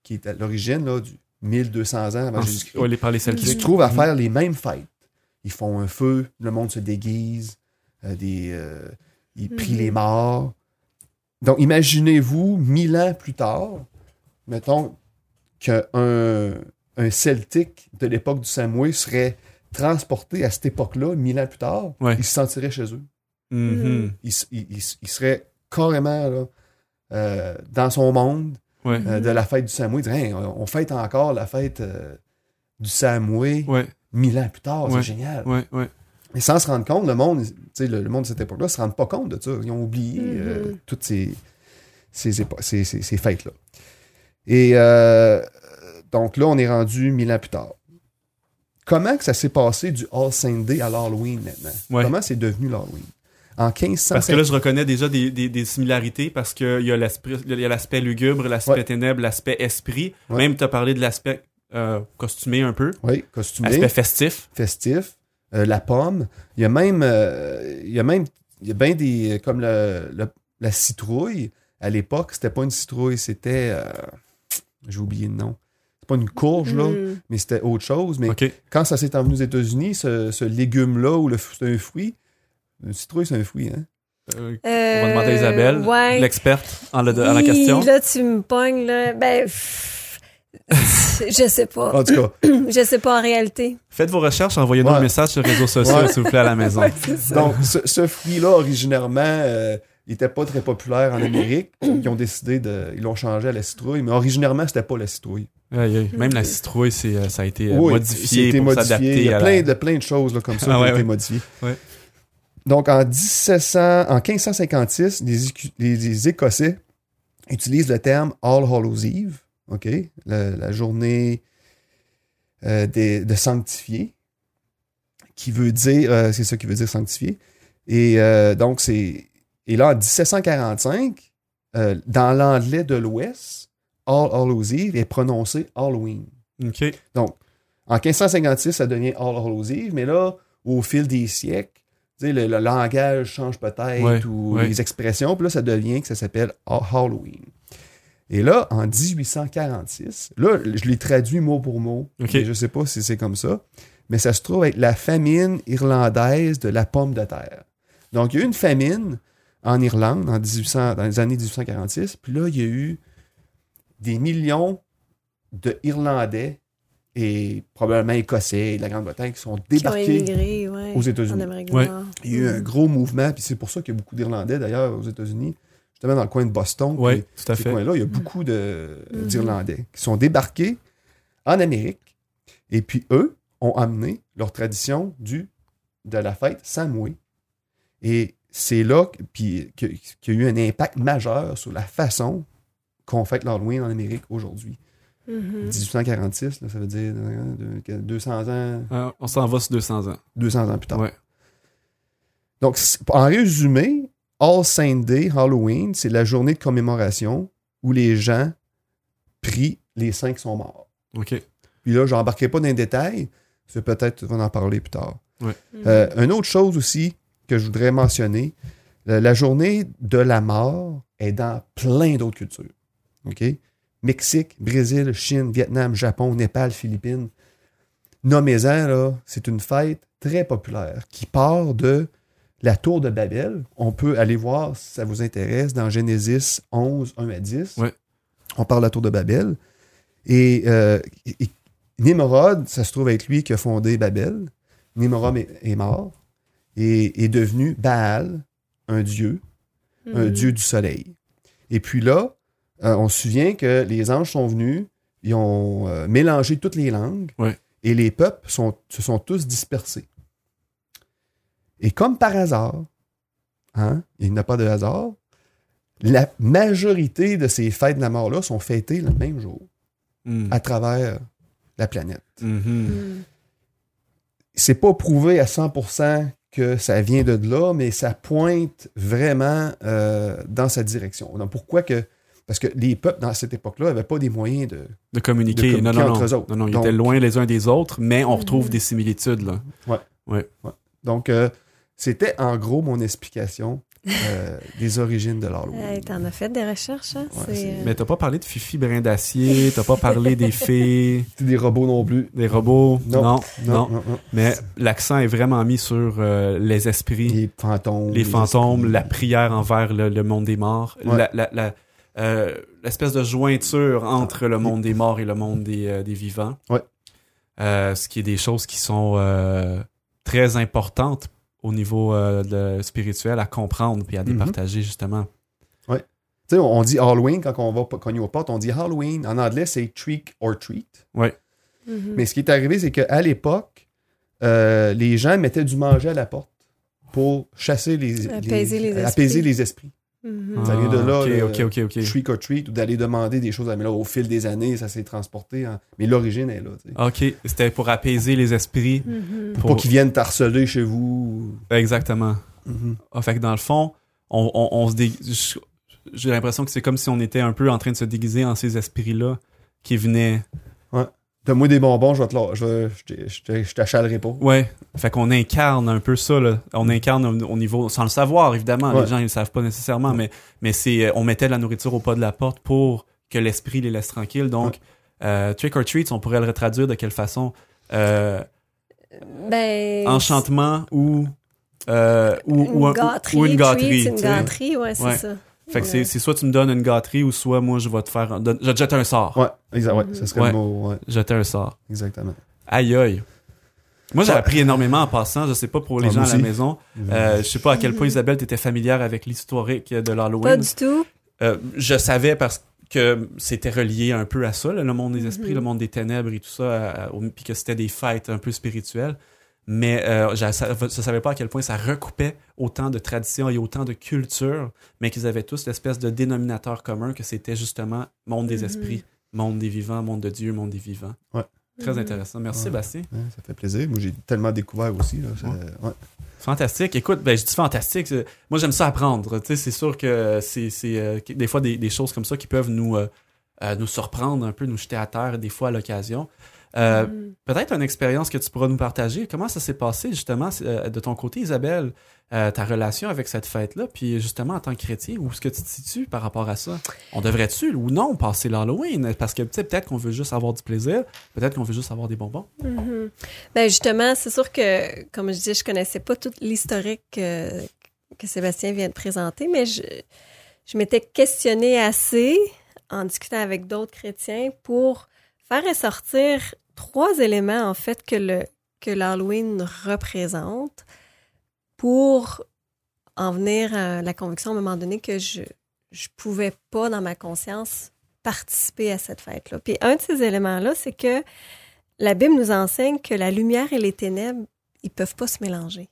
qui est à l'origine là, du 1200 ans avant En- Jésus-Christ, ouais, les par les qui se trouve à Mhm. faire les mêmes fêtes. Ils font un feu, le monde se déguise, euh, des, euh, ils prient Mhm. les morts. Donc, imaginez-vous, mille ans plus tard, mettons qu'un un Celtique de l'époque du Samoué serait transporté à cette époque-là, mille ans plus tard, Ouais. ils se sentiraient chez eux. Mhm. Ils, s- ils- ils- ils seraient carrément là, euh, dans son monde Ouais. euh, de la fête du Hey, on fête encore la fête euh, du Samoué Ouais, mille ans plus tard, Ouais. c'est génial. ouais, ouais. Et sans se rendre compte, le monde, tu sais, le, le monde de cette époque-là se rend pas compte de ça. Ils ont oublié euh, Mhm. toutes ces, ces, ces- ces- ces fêtes-là. Et euh, donc là, on est rendu mille ans plus tard. Comment que ça s'est passé du All Saint Day à l'Halloween maintenant? Ouais. Comment c'est devenu l'Halloween? En 1500... Parce que là, je reconnais déjà des, des, des similarités parce qu'il y a l'aspect il y a l'aspect lugubre, l'aspect Ouais. ténèbres, l'aspect esprit. Ouais. Même, tu as parlé de l'aspect euh, costumé un peu, Oui, costumé, aspect festif. festif. Euh, la pomme. Il y a même, euh, il y a même, il y a bien des, comme le, le- la citrouille. À l'époque, c'était pas une citrouille, c'était, j'ai oublié le nom. Pas une courge, là, Mm. mais c'était autre chose. Mais quand ça s'est envenu aux États-Unis, ce, ce légume-là, ou c'est un fruit, une citrouille, c'est un fruit, hein? Euh, on va demander à Isabelle, Euh, ouais. l'experte en, le- en la question. Là, tu me pognes, là. Ben, pff, je sais pas. En tout cas, *clears throat* Je sais pas en réalité. Faites vos recherches, envoyez-nous Ouais. un message sur les réseaux sociaux, Ouais. s'il vous plaît, à la maison. donc, ce, ce fruit-là, originairement, euh, il était pas très populaire en Amérique. Ils ont décidé de. Ils l'ont changé à la citrouille, mais originairement, c'était pas la citrouille. Aïe, aïe. Même la citrouille, c'est, euh, ça a été euh, Oui, modifié c'était pour modifié. s'adapter Il y a plein, la... de, plein de choses là, comme ça Ah qui ouais, ont été ouais. modifiées. Ouais. Donc, en, 1700, en 1556, les, Écu- les- les Écossais utilisent le terme All Hallows Eve, OK? La, la journée euh, des- de sanctifié, qui veut dire, euh, c'est ça qui veut dire sanctifié. Et euh, donc, c'est. Et là, en 1745, euh, dans l'anglais de l'Ouest, All Hallows Eve est prononcé Halloween. OK. En 1556, ça devient All Hallows Eve, mais là, au fil des siècles, le, le langage change peut-être Ouais, ou ouais. les expressions, puis là, ça devient que ça s'appelle Ha- Halloween. Et là, en 1846, là, je l'ai traduit mot pour mot, je sais pas si c'est comme ça, mais ça se trouve être la famine irlandaise de la pomme de terre. Donc, il y a eu une famine en Irlande en 1800, dans les années 1846, puis là, il y a eu des millions de Irlandais et probablement Écossais et de la Grande-Bretagne qui sont Qui ont débarqués émigré, ouais, aux États-Unis. Ouais. Il y a eu un Mm. gros mouvement, puis c'est pour ça qu'il y a beaucoup d'Irlandais d'ailleurs aux États-Unis, justement dans le coin de Boston. Oui, puis tout à ces fait. coins-là, il y a beaucoup de- Mhm. d'Irlandais qui sont débarqués en Amérique, et puis eux ont amené leur tradition du, de la fête Samoué. Et c'est là que- puis, que- qu'il y a eu un impact majeur sur la façon qu'on fête l'Halloween en Amérique aujourd'hui. Mhm. 1846, là, ça veut dire euh, de- 200 ans, Euh, on s'en va sur 200 ans. 200 ans plus tard. Ouais. Donc, en résumé, All Saint Day, Halloween, c'est la journée de commémoration où les gens prient les saints qui sont morts. OK. Puis là, je n'embarquerai pas dans les détails, c'est peut-être, on va en parler plus tard. Mhm. Euh, une autre chose aussi que je voudrais mentionner, la, la journée de la mort est dans plein d'autres cultures. OK? Mexique, Brésil, Chine, Vietnam, Japon, Népal, Philippines. Nommez-en, là, c'est une fête très populaire qui part de la tour de Babel. On peut aller voir si ça vous intéresse dans Genesis 11, 1 à 10. Ouais. On parle de la tour de Babel. Et, euh, et- et Nimrod, ça se trouve être lui qui a fondé Babel. Nimrod est, est mort et est devenu Baal, un dieu, un Mhm. dieu du soleil. Et puis là, euh, on se souvient que les anges sont venus, ils ont euh, mélangé toutes les langues Ouais. et les peuples sont, se sont tous dispersés. Et comme par hasard, hein, il n'y a pas de hasard, la majorité de ces fêtes de la mort-là sont fêtées le même jour Mm. à travers la planète. Mhm. Mhm. c'est pas prouvé à 100% que ça vient de là, mais ça pointe vraiment euh, dans cette direction. Donc, pourquoi que... Parce que les peuples, dans cette époque-là, n'avaient pas des moyens de... De communiquer. De communiquer non, non, entre non. eux autres. non, non, ils Donc- étaient loin les uns des autres, mais on retrouve Mhm. des similitudes, là. Donc, euh, c'était en gros mon explication euh, des origines de l'Halloween. Hey, T'en as fait des recherches, hein? Ouais, C'est, c'est- Mais t'as pas parlé de Fifi Brin d'Acier, t'as pas parlé des *laughs* fées, des robots non plus. des robots? Non. Non, non. Non, non, non. Mais l'accent est vraiment mis sur euh, les esprits, Les fantômes. les fantômes, la prière envers le, le monde des morts, Ouais. la- la- la, euh, l'espèce de jointure entre le monde des morts et le monde des, euh, des vivants. Ouais. Euh, ce qui est des choses qui sont euh, très importantes au niveau euh, de- spirituel à comprendre puis à Mhm. départager justement. Tu sais, on dit Halloween quand on va cogner aux portes, on dit Halloween. En anglais, c'est trick or treat. mhm. Mais ce qui est arrivé, c'est qu'à l'époque, euh, les gens mettaient du manger à la porte pour chasser les, Apaiser les apaiser esprits. les esprits. Mhm. Ça vient de là, Ah, le- Ok, ok, ok, ok. Trick or treat, ou d'aller demander des choses. Mais là, au fil des années, ça s'est transporté. Mais l'origine est là. Ok, c'était pour apaiser les esprits. Mhm. Pour pas qu'ils viennent t'harceler chez vous. Exactement. Ah, fait que dans le fond, on, on, on se dé... J'ai l'impression que c'est comme si on était un peu en train de se déguiser en ces esprits-là qui venaient. De Donne-moi des bonbons, je vais te la- je, je, je, t'achalerai pas. Ouais. Fait qu'on incarne un peu ça, là. On incarne au, au niveau, sans le savoir, évidemment. Ouais. Les gens, ils le savent pas nécessairement, mais, mais c'est, euh, on mettait de la nourriture au pas de la porte pour que l'esprit les laisse tranquilles. Donc, euh, trick or treats, on pourrait le retraduire de quelle façon? Euh, Ben, enchantement ou, euh, ou, une ou, un- gâterie, ou une gâterie. treat, une ouais, c'est Ouais. ça. Fait que c'est, Ouais. c'est soit tu me donnes une gâterie ou soit moi je vais te faire, un- je vais te jeter un sort. Ouais, exact, ouais, ça serait Ouais. le mot. Ouais, Jeter un sort. exactement. Aïe aïe. Moi, j'ai appris énormément en passant. Je sais pas pour les Ah, gens à la maison. Euh, je sais pas à quel point Isabelle t'étais familière avec l'historique de Pas l'Halloween. du tout. Euh, je savais parce que c'était relié un peu à ça, là, le monde des esprits, Mhm. le monde des ténèbres et tout ça, à- à- au- puis que c'était des fêtes un peu spirituelles. Mais euh, je, je savais pas à quel point ça recoupait autant de traditions et autant de cultures, mais qu'ils avaient tous l'espèce de dénominateur commun que c'était justement monde des Mhm. esprits, monde des vivants, monde de Dieu, monde des vivants. Ouais. Très Mhm. intéressant. Merci Ouais. Sébastien. Ouais, ça fait plaisir. Moi, j'ai tellement découvert aussi. Là, ça- ouais. Fantastique. Écoute, ben, je dis fantastique. Moi, j'aime ça apprendre. Tu sais, c'est sûr que c'est c'est, euh, des fois des, des choses comme ça qui peuvent nous, euh, euh, nous surprendre un peu, nous jeter à terre des fois à l'occasion. Euh, Mhm. Peut-être une expérience que tu pourras nous partager. Comment ça s'est passé justement euh, de ton côté, Isabelle, euh, ta relation avec cette fête-là, puis justement en tant que chrétien, où est-ce que tu te situes par rapport à ça? On devrait-tu ou non passer l'Halloween? Parce que tu sais, peut-être qu'on veut juste avoir du plaisir, peut-être qu'on veut juste avoir des bonbons. Ben justement, c'est sûr que, comme je dis, je connaissais pas toute l'historique que, que Sébastien vient de présenter, mais je, je m'étais questionnée assez en discutant avec d'autres chrétiens pour faire ressortir trois éléments, en fait, que le que l'Halloween représente pour en venir à la conviction à un moment donné que je je pouvais pas dans ma conscience participer à cette fête-là. Puis un de ces éléments-là, c'est que la Bible nous enseigne que la lumière et les ténèbres, ils peuvent pas se mélanger.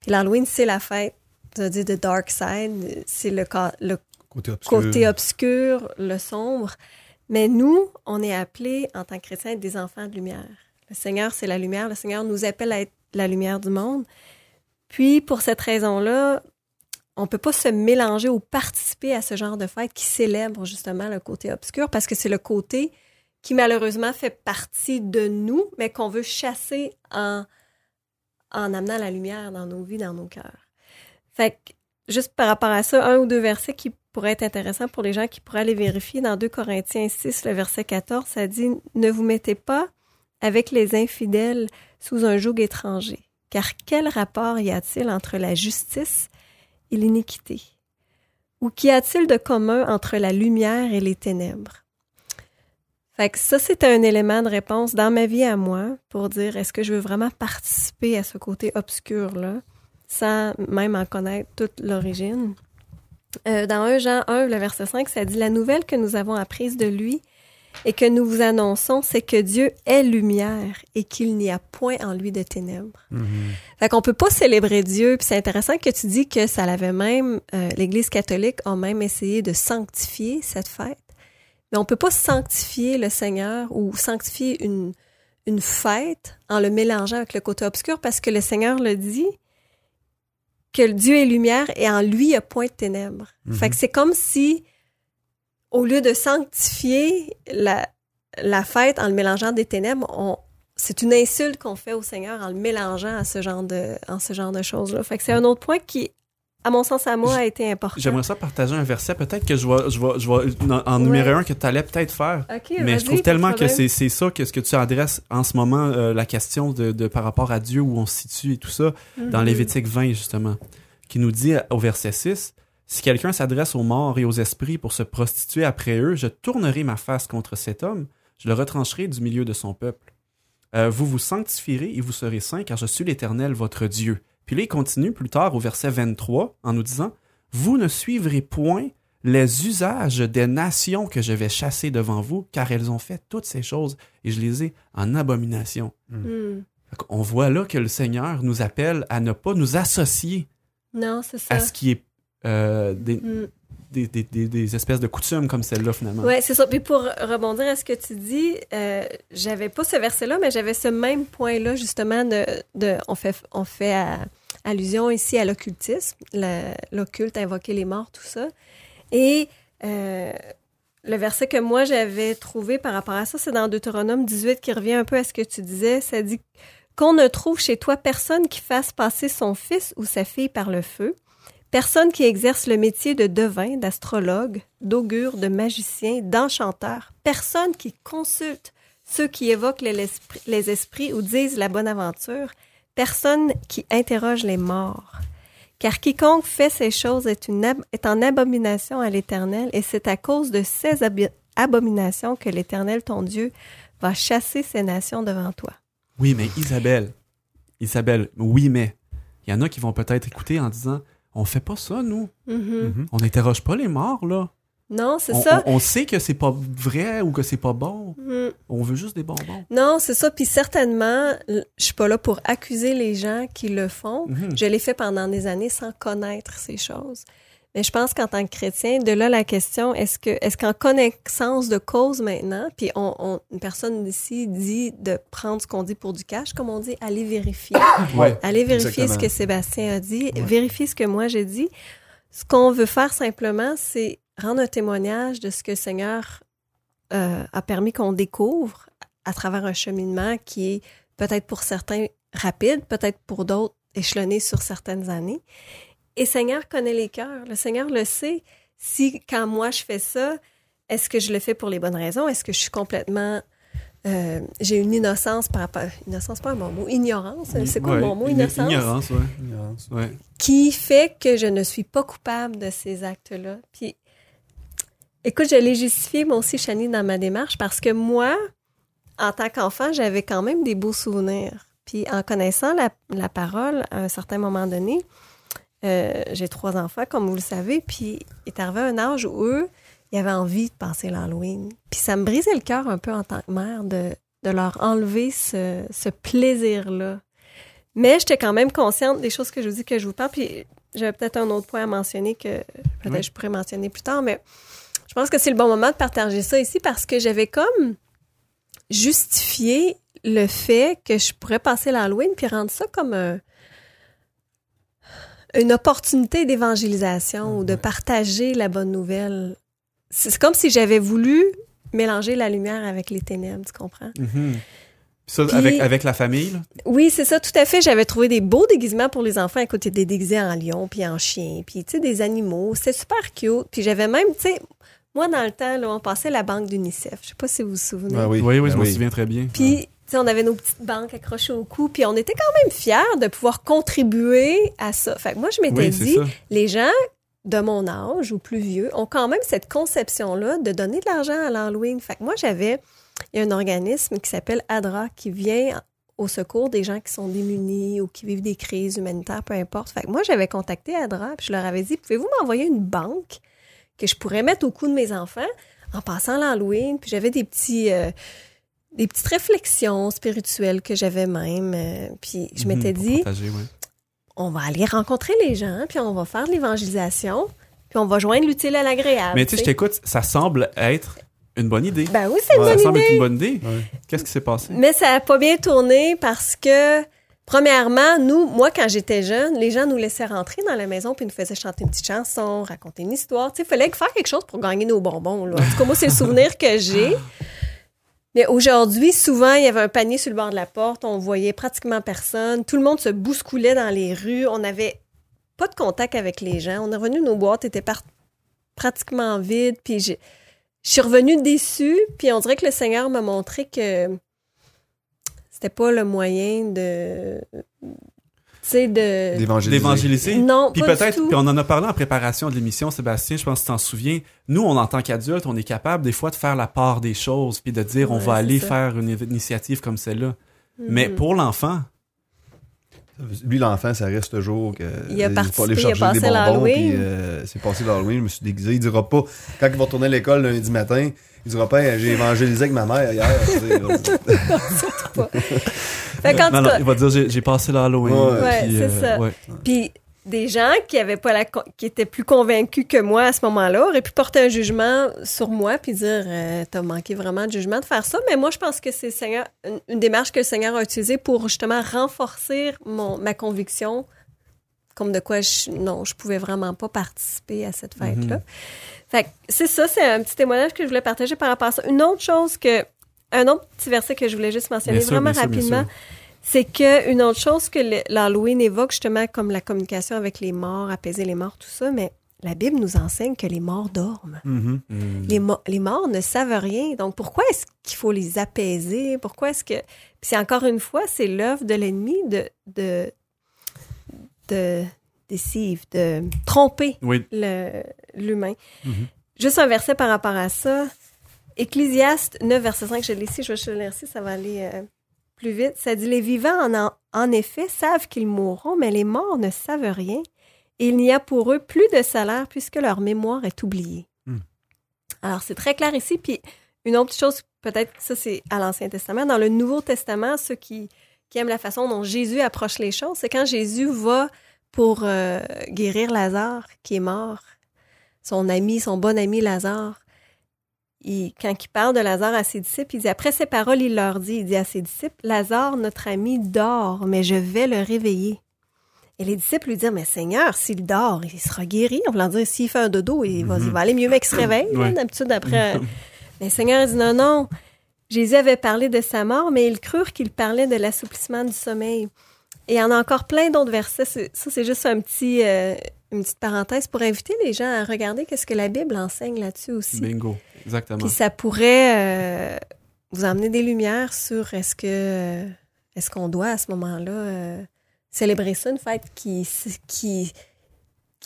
Puis l'Halloween, c'est la fête, veut dire the dark side, c'est le, le Côté obscur. côté obscur, le sombre. Mais nous, on est appelés en tant que chrétiens à être des enfants de lumière. Le Seigneur, c'est la lumière. Le Seigneur nous appelle à être la lumière du monde. Puis, pour cette raison-là, on peut pas se mélanger ou participer à ce genre de fête qui célèbre justement le côté obscur parce que c'est le côté qui malheureusement fait partie de nous, mais qu'on veut chasser en, en amenant la lumière dans nos vies, dans nos cœurs. Fait juste par rapport à ça, un ou deux versets qui pourraient être intéressants pour les gens qui pourraient aller vérifier. Dans 2 Corinthiens 6, le verset 14, ça dit « Ne vous mettez pas avec les infidèles sous un joug étranger, car quel rapport y a-t-il entre la justice et l'iniquité? Ou qu'y a-t-il de commun entre la lumière et les ténèbres? » Fait que ça, c'est un élément de réponse dans ma vie à moi pour dire est-ce que je veux vraiment participer à ce côté obscur-là? Sans même en connaître toute l'origine. Euh, dans 1 Jean 1, le verset 5, ça dit La nouvelle que nous avons apprise de lui et que nous vous annonçons, c'est que Dieu est lumière et qu'il n'y a point en lui de ténèbres. Mhm. Fait qu'on peut pas célébrer Dieu. Puis c'est intéressant que tu dis que ça l'avait même, euh, l'Église catholique a même essayé de sanctifier cette fête. Mais on peut pas sanctifier le Seigneur ou sanctifier une, une fête en le mélangeant avec le côté obscur parce que le Seigneur le dit que Dieu est lumière et en lui, il n'y a point de ténèbres. Mhm. Fait que c'est comme si, au lieu de sanctifier la, la fête en le mélangeant des ténèbres, on, c'est une insulte qu'on fait au Seigneur en le mélangeant à ce genre de, en ce genre de choses-là. Fait que c'est un autre point qui, à mon sens, à moi, a été important. J'aimerais ça partager un verset. Peut-être que je vais, je vais, je vais en, numéro un que tu allais peut-être faire. Mais je trouve tellement que c'est c'est ça que ce que tu adresses en ce moment, euh, la question de, de par rapport à Dieu, où on se situe et tout ça, dans Mhm. Lévitique 20, justement, qui nous dit au verset 6 Si quelqu'un s'adresse aux morts et aux esprits pour se prostituer après eux, je tournerai ma face contre cet homme, je le retrancherai du milieu de son peuple. Euh, vous vous sanctifierez et vous serez saints, car je suis l'Éternel, votre Dieu. Puis là, il continue plus tard au verset 23 en nous disant Vous ne suivrez point les usages des nations que je vais chasser devant vous, car elles ont fait toutes ces choses et je les ai en abomination. Mhm. On voit là que le Seigneur nous appelle à ne pas nous associer Non, c'est ça. à ce qui est euh, des, Mhm. Des, espèces de coutumes comme celle-là, finalement. Ouais, c'est ça. Puis pour rebondir à ce que tu dis, euh, j'avais pas ce verset-là, mais j'avais ce même point-là, justement, de, on fait, on fait à- allusion ici à l'occultisme, l'occulte, invoquer les morts, tout ça. Et euh, le verset que moi j'avais trouvé par rapport à ça, c'est dans Deutéronome 18 qui revient un peu à ce que tu disais. Ça dit qu'on ne trouve chez toi personne qui fasse passer son fils ou sa fille par le feu, personne qui exerce le métier de devin, d'astrologue, d'augure, de magicien, d'enchanteur, personne qui consulte ceux qui évoquent les, esprits, ou disent la bonne aventure, personne qui interroge les morts. Car quiconque fait ces choses est, une en abomination à l'Éternel, et c'est à cause de ces abominations que l'Éternel, ton Dieu, va chasser ces nations devant toi. Oui, mais Isabelle, Isabelle, oui, mais il y en a qui vont peut-être écouter en disant on fait pas ça, nous. Mhm. On n'interroge pas les morts, là. Non, c'est On, ça. on- on sait que c'est pas vrai ou que c'est pas bon. Mm. On veut juste des bonbons. Non, c'est ça. Puis certainement, je suis pas là pour accuser les gens qui le font. Je l'ai fait pendant des années sans connaître ces choses. Mais je pense qu'en tant que chrétien, de là la question, est-ce que est-ce qu'en connaissance de cause maintenant, puis on, on- une personne ici dit de prendre ce qu'on dit pour du cash, comme on dit, aller vérifier. *coughs* Ouais. Allez vérifier Exactement. ce que Sébastien a dit, Ouais. vérifier ce que moi j'ai dit. Ce qu'on veut faire simplement, c'est rendre un témoignage de ce que le Seigneur euh, a permis qu'on découvre à travers un cheminement qui est peut-être pour certains rapide, peut-être pour d'autres échelonné sur certaines années. Et Seigneur connaît les cœurs. Le Seigneur le sait. Si, quand moi je fais ça, est-ce que je le fais pour les bonnes raisons? Est-ce que je suis complètement euh, j'ai une innocence par rapport. Innocence, pas un bon mot. Ignorance. C'est quoi Ouais, le bon mot? Innocence? Ignorance, ouais. Ignorance. ouais. Qui fait que je ne suis pas coupable de ces actes-là. Puis, écoute, je l'ai justifié, moi aussi, Chani, dans ma démarche, parce que moi, en tant qu'enfant, j'avais quand même des beaux souvenirs. Puis, en connaissant la, la parole, à un certain moment donné, euh, j'ai trois enfants, comme vous le savez, puis il est arrivé un âge où eux, ils avaient envie de passer l'Halloween. Puis ça me brisait le cœur un peu en tant que mère de, de leur enlever ce, ce plaisir-là. Mais j'étais quand même consciente des choses que je vous dis que je vous parle. Puis j'avais peut-être un autre point à mentionner que peut-être Oui. je pourrais mentionner plus tard, mais je pense que c'est le bon moment de partager ça ici parce que j'avais comme justifié le fait que je pourrais passer l'Halloween puis rendre ça comme un- une opportunité d'évangélisation ou de partager la bonne nouvelle. C'est comme si j'avais voulu mélanger la lumière avec les ténèbres, tu comprends? Mhm. Puis ça, Puis- avec, avec la famille, là? Oui, c'est ça, tout à fait. J'avais trouvé des beaux déguisements pour les enfants. Écoute, des déguisés en lion, puis en chien, puis tu sais, des animaux. C'était super cute. Puis j'avais même, tu sais, moi, dans le temps, là, on passait à la banque d'UNICEF. Je sais pas si vous vous souvenez. Ah oui, Oui, oui, Ben je me souviens très bien. Puis, on avait nos petites banques accrochées au cou, puis on était quand même fiers de pouvoir contribuer à ça. Fait que moi, je m'étais Oui, dit, ça. les gens de mon âge ou plus vieux ont quand même cette conception-là de donner de l'argent à l'Halloween. Fait que moi, j'avais, il y a un organisme qui s'appelle ADRA qui vient au secours des gens qui sont démunis ou qui vivent des crises humanitaires, peu importe. Fait que moi, j'avais contacté ADRA, puis je leur avais dit, pouvez-vous m'envoyer une banque que je pourrais mettre au cou de mes enfants en passant l'Halloween? Puis j'avais des petits... euh, des petites réflexions spirituelles que j'avais même. euh, puis je Mhm, m'étais dit, partager, ouais. on va aller rencontrer les gens, puis on va faire de l'évangélisation, puis on va joindre l'utile à l'agréable. Mais tu sais, je t'écoute, ça semble être une bonne idée. Ben oui, c'est une Ouais, ça bonne semble idée. être une bonne idée. Ouais. Qu'est-ce qui s'est passé? Mais ça n'a pas bien tourné parce que, premièrement, nous, moi, quand j'étais jeune, les gens nous laissaient rentrer dans la maison puis nous faisaient chanter une petite chanson, raconter une histoire. Tu sais, il fallait faire quelque chose pour gagner nos bonbons. Là. En tout cas, moi, c'est le souvenir que j'ai. Mais aujourd'hui, souvent, il y avait un panier sur le bord de la porte, on voyait pratiquement personne, tout le monde se bousculait dans les rues, on n'avait pas de contact avec les gens. On est revenu, nos boîtes étaient pratiquement vides, puis j'ai- je suis revenue déçue, puis on dirait que le Seigneur m'a montré que c'était pas le moyen de. De. D'évangéliser. D'évangéliser. Non, Puis pas du peut-être, tout. puis on en a parlé en préparation de l'émission, Sébastien, je pense que tu t'en souviens. Nous, on, en tant qu'adultes, on est capable des fois de faire la part des choses, puis de dire on va aller ça. faire une initiative comme celle-là. Mais Mhm. pour l'enfant, Lui, l'enfant, ça reste toujours que. Il a participé, aller il a chercher passé des bonbons, l'Halloween. puis euh, c'est passé l'Halloween, je me suis déguisé. Il dira pas, quand il va retourner à l'école lundi matin, il dira pas, j'ai évangélisé avec ma mère hier. *laughs* tu sais, il va dire, Fait qu'en non, tout non, cas, il va dire j'ai passé l'Halloween. Ouais. C'est ça. ouais. Puis des gens qui avaient pas la con- qui étaient plus convaincus que moi à ce moment-là auraient pu porter un jugement sur moi puis dire euh, t'as manqué vraiment de jugement de faire ça mais moi je pense que c'est Seigneur une, une démarche que le Seigneur a utilisée pour justement renforcer mon ma conviction comme de quoi je, non, je pouvais vraiment pas participer à cette fête-là. Mhm. Fait que c'est ça, c'est un petit témoignage que je voulais partager par rapport à ça. Une autre chose que, un autre petit verset que je voulais juste mentionner sûr, vraiment sûr, rapidement, c'est que une autre chose que l'Halloween évoque justement comme la communication avec les morts, apaiser les morts, tout ça, mais la Bible nous enseigne que les morts dorment. Mhm. Hmm. Les, mo- les morts ne savent rien. Donc, pourquoi est-ce qu'il faut les apaiser? Pourquoi est-ce que... Puis c'est encore une fois, c'est l'œuvre de l'ennemi de, de, de déceive, de tromper Oui. l'humain. Mhm. Juste un verset par rapport à ça. Ecclésiaste 9, verset 5, je l'ai ici, je vais te le lire ici, ça va aller euh, plus vite. Ça dit, les vivants, en, en effet, savent qu'ils mourront, mais les morts ne savent rien. Et il n'y a pour eux plus de salaire puisque leur mémoire est oubliée. Hmm. Alors, c'est très clair ici. Puis, une autre chose, peut-être que ça, c'est à l'Ancien Testament. Dans le Nouveau Testament, ceux qui, qui aiment la façon dont Jésus approche les choses, c'est quand Jésus va pour euh, guérir Lazare, qui est mort, son ami, son bon ami Lazare. Il- quand il parle de Lazare à ses disciples, il dit, après ces paroles, il leur dit, il dit à ses disciples, Lazare, notre ami, dort, mais je vais le réveiller. Et les disciples lui disent, mais Seigneur, s'il dort, il sera guéri. En voulant dire, s'il fait un dodo, il va, il va aller mieux mais qu'il se réveille. là, Ouais. D'habitude, après. *laughs* mais le Seigneur dit, non, non. Jésus avait parlé de sa mort, mais ils crurent qu'il parlait de l'assouplissement du sommeil. Et il y en a encore plein d'autres versets. Ça, c'est juste un petit, euh, une petite parenthèse pour inviter les gens à regarder qu'est-ce que la Bible enseigne là-dessus aussi. Bingo. Exactement. Puis ça pourrait euh, vous emmener des lumières sur est-ce que euh, est-ce qu'on doit à ce moment-là euh, célébrer ça, une fête qui qui,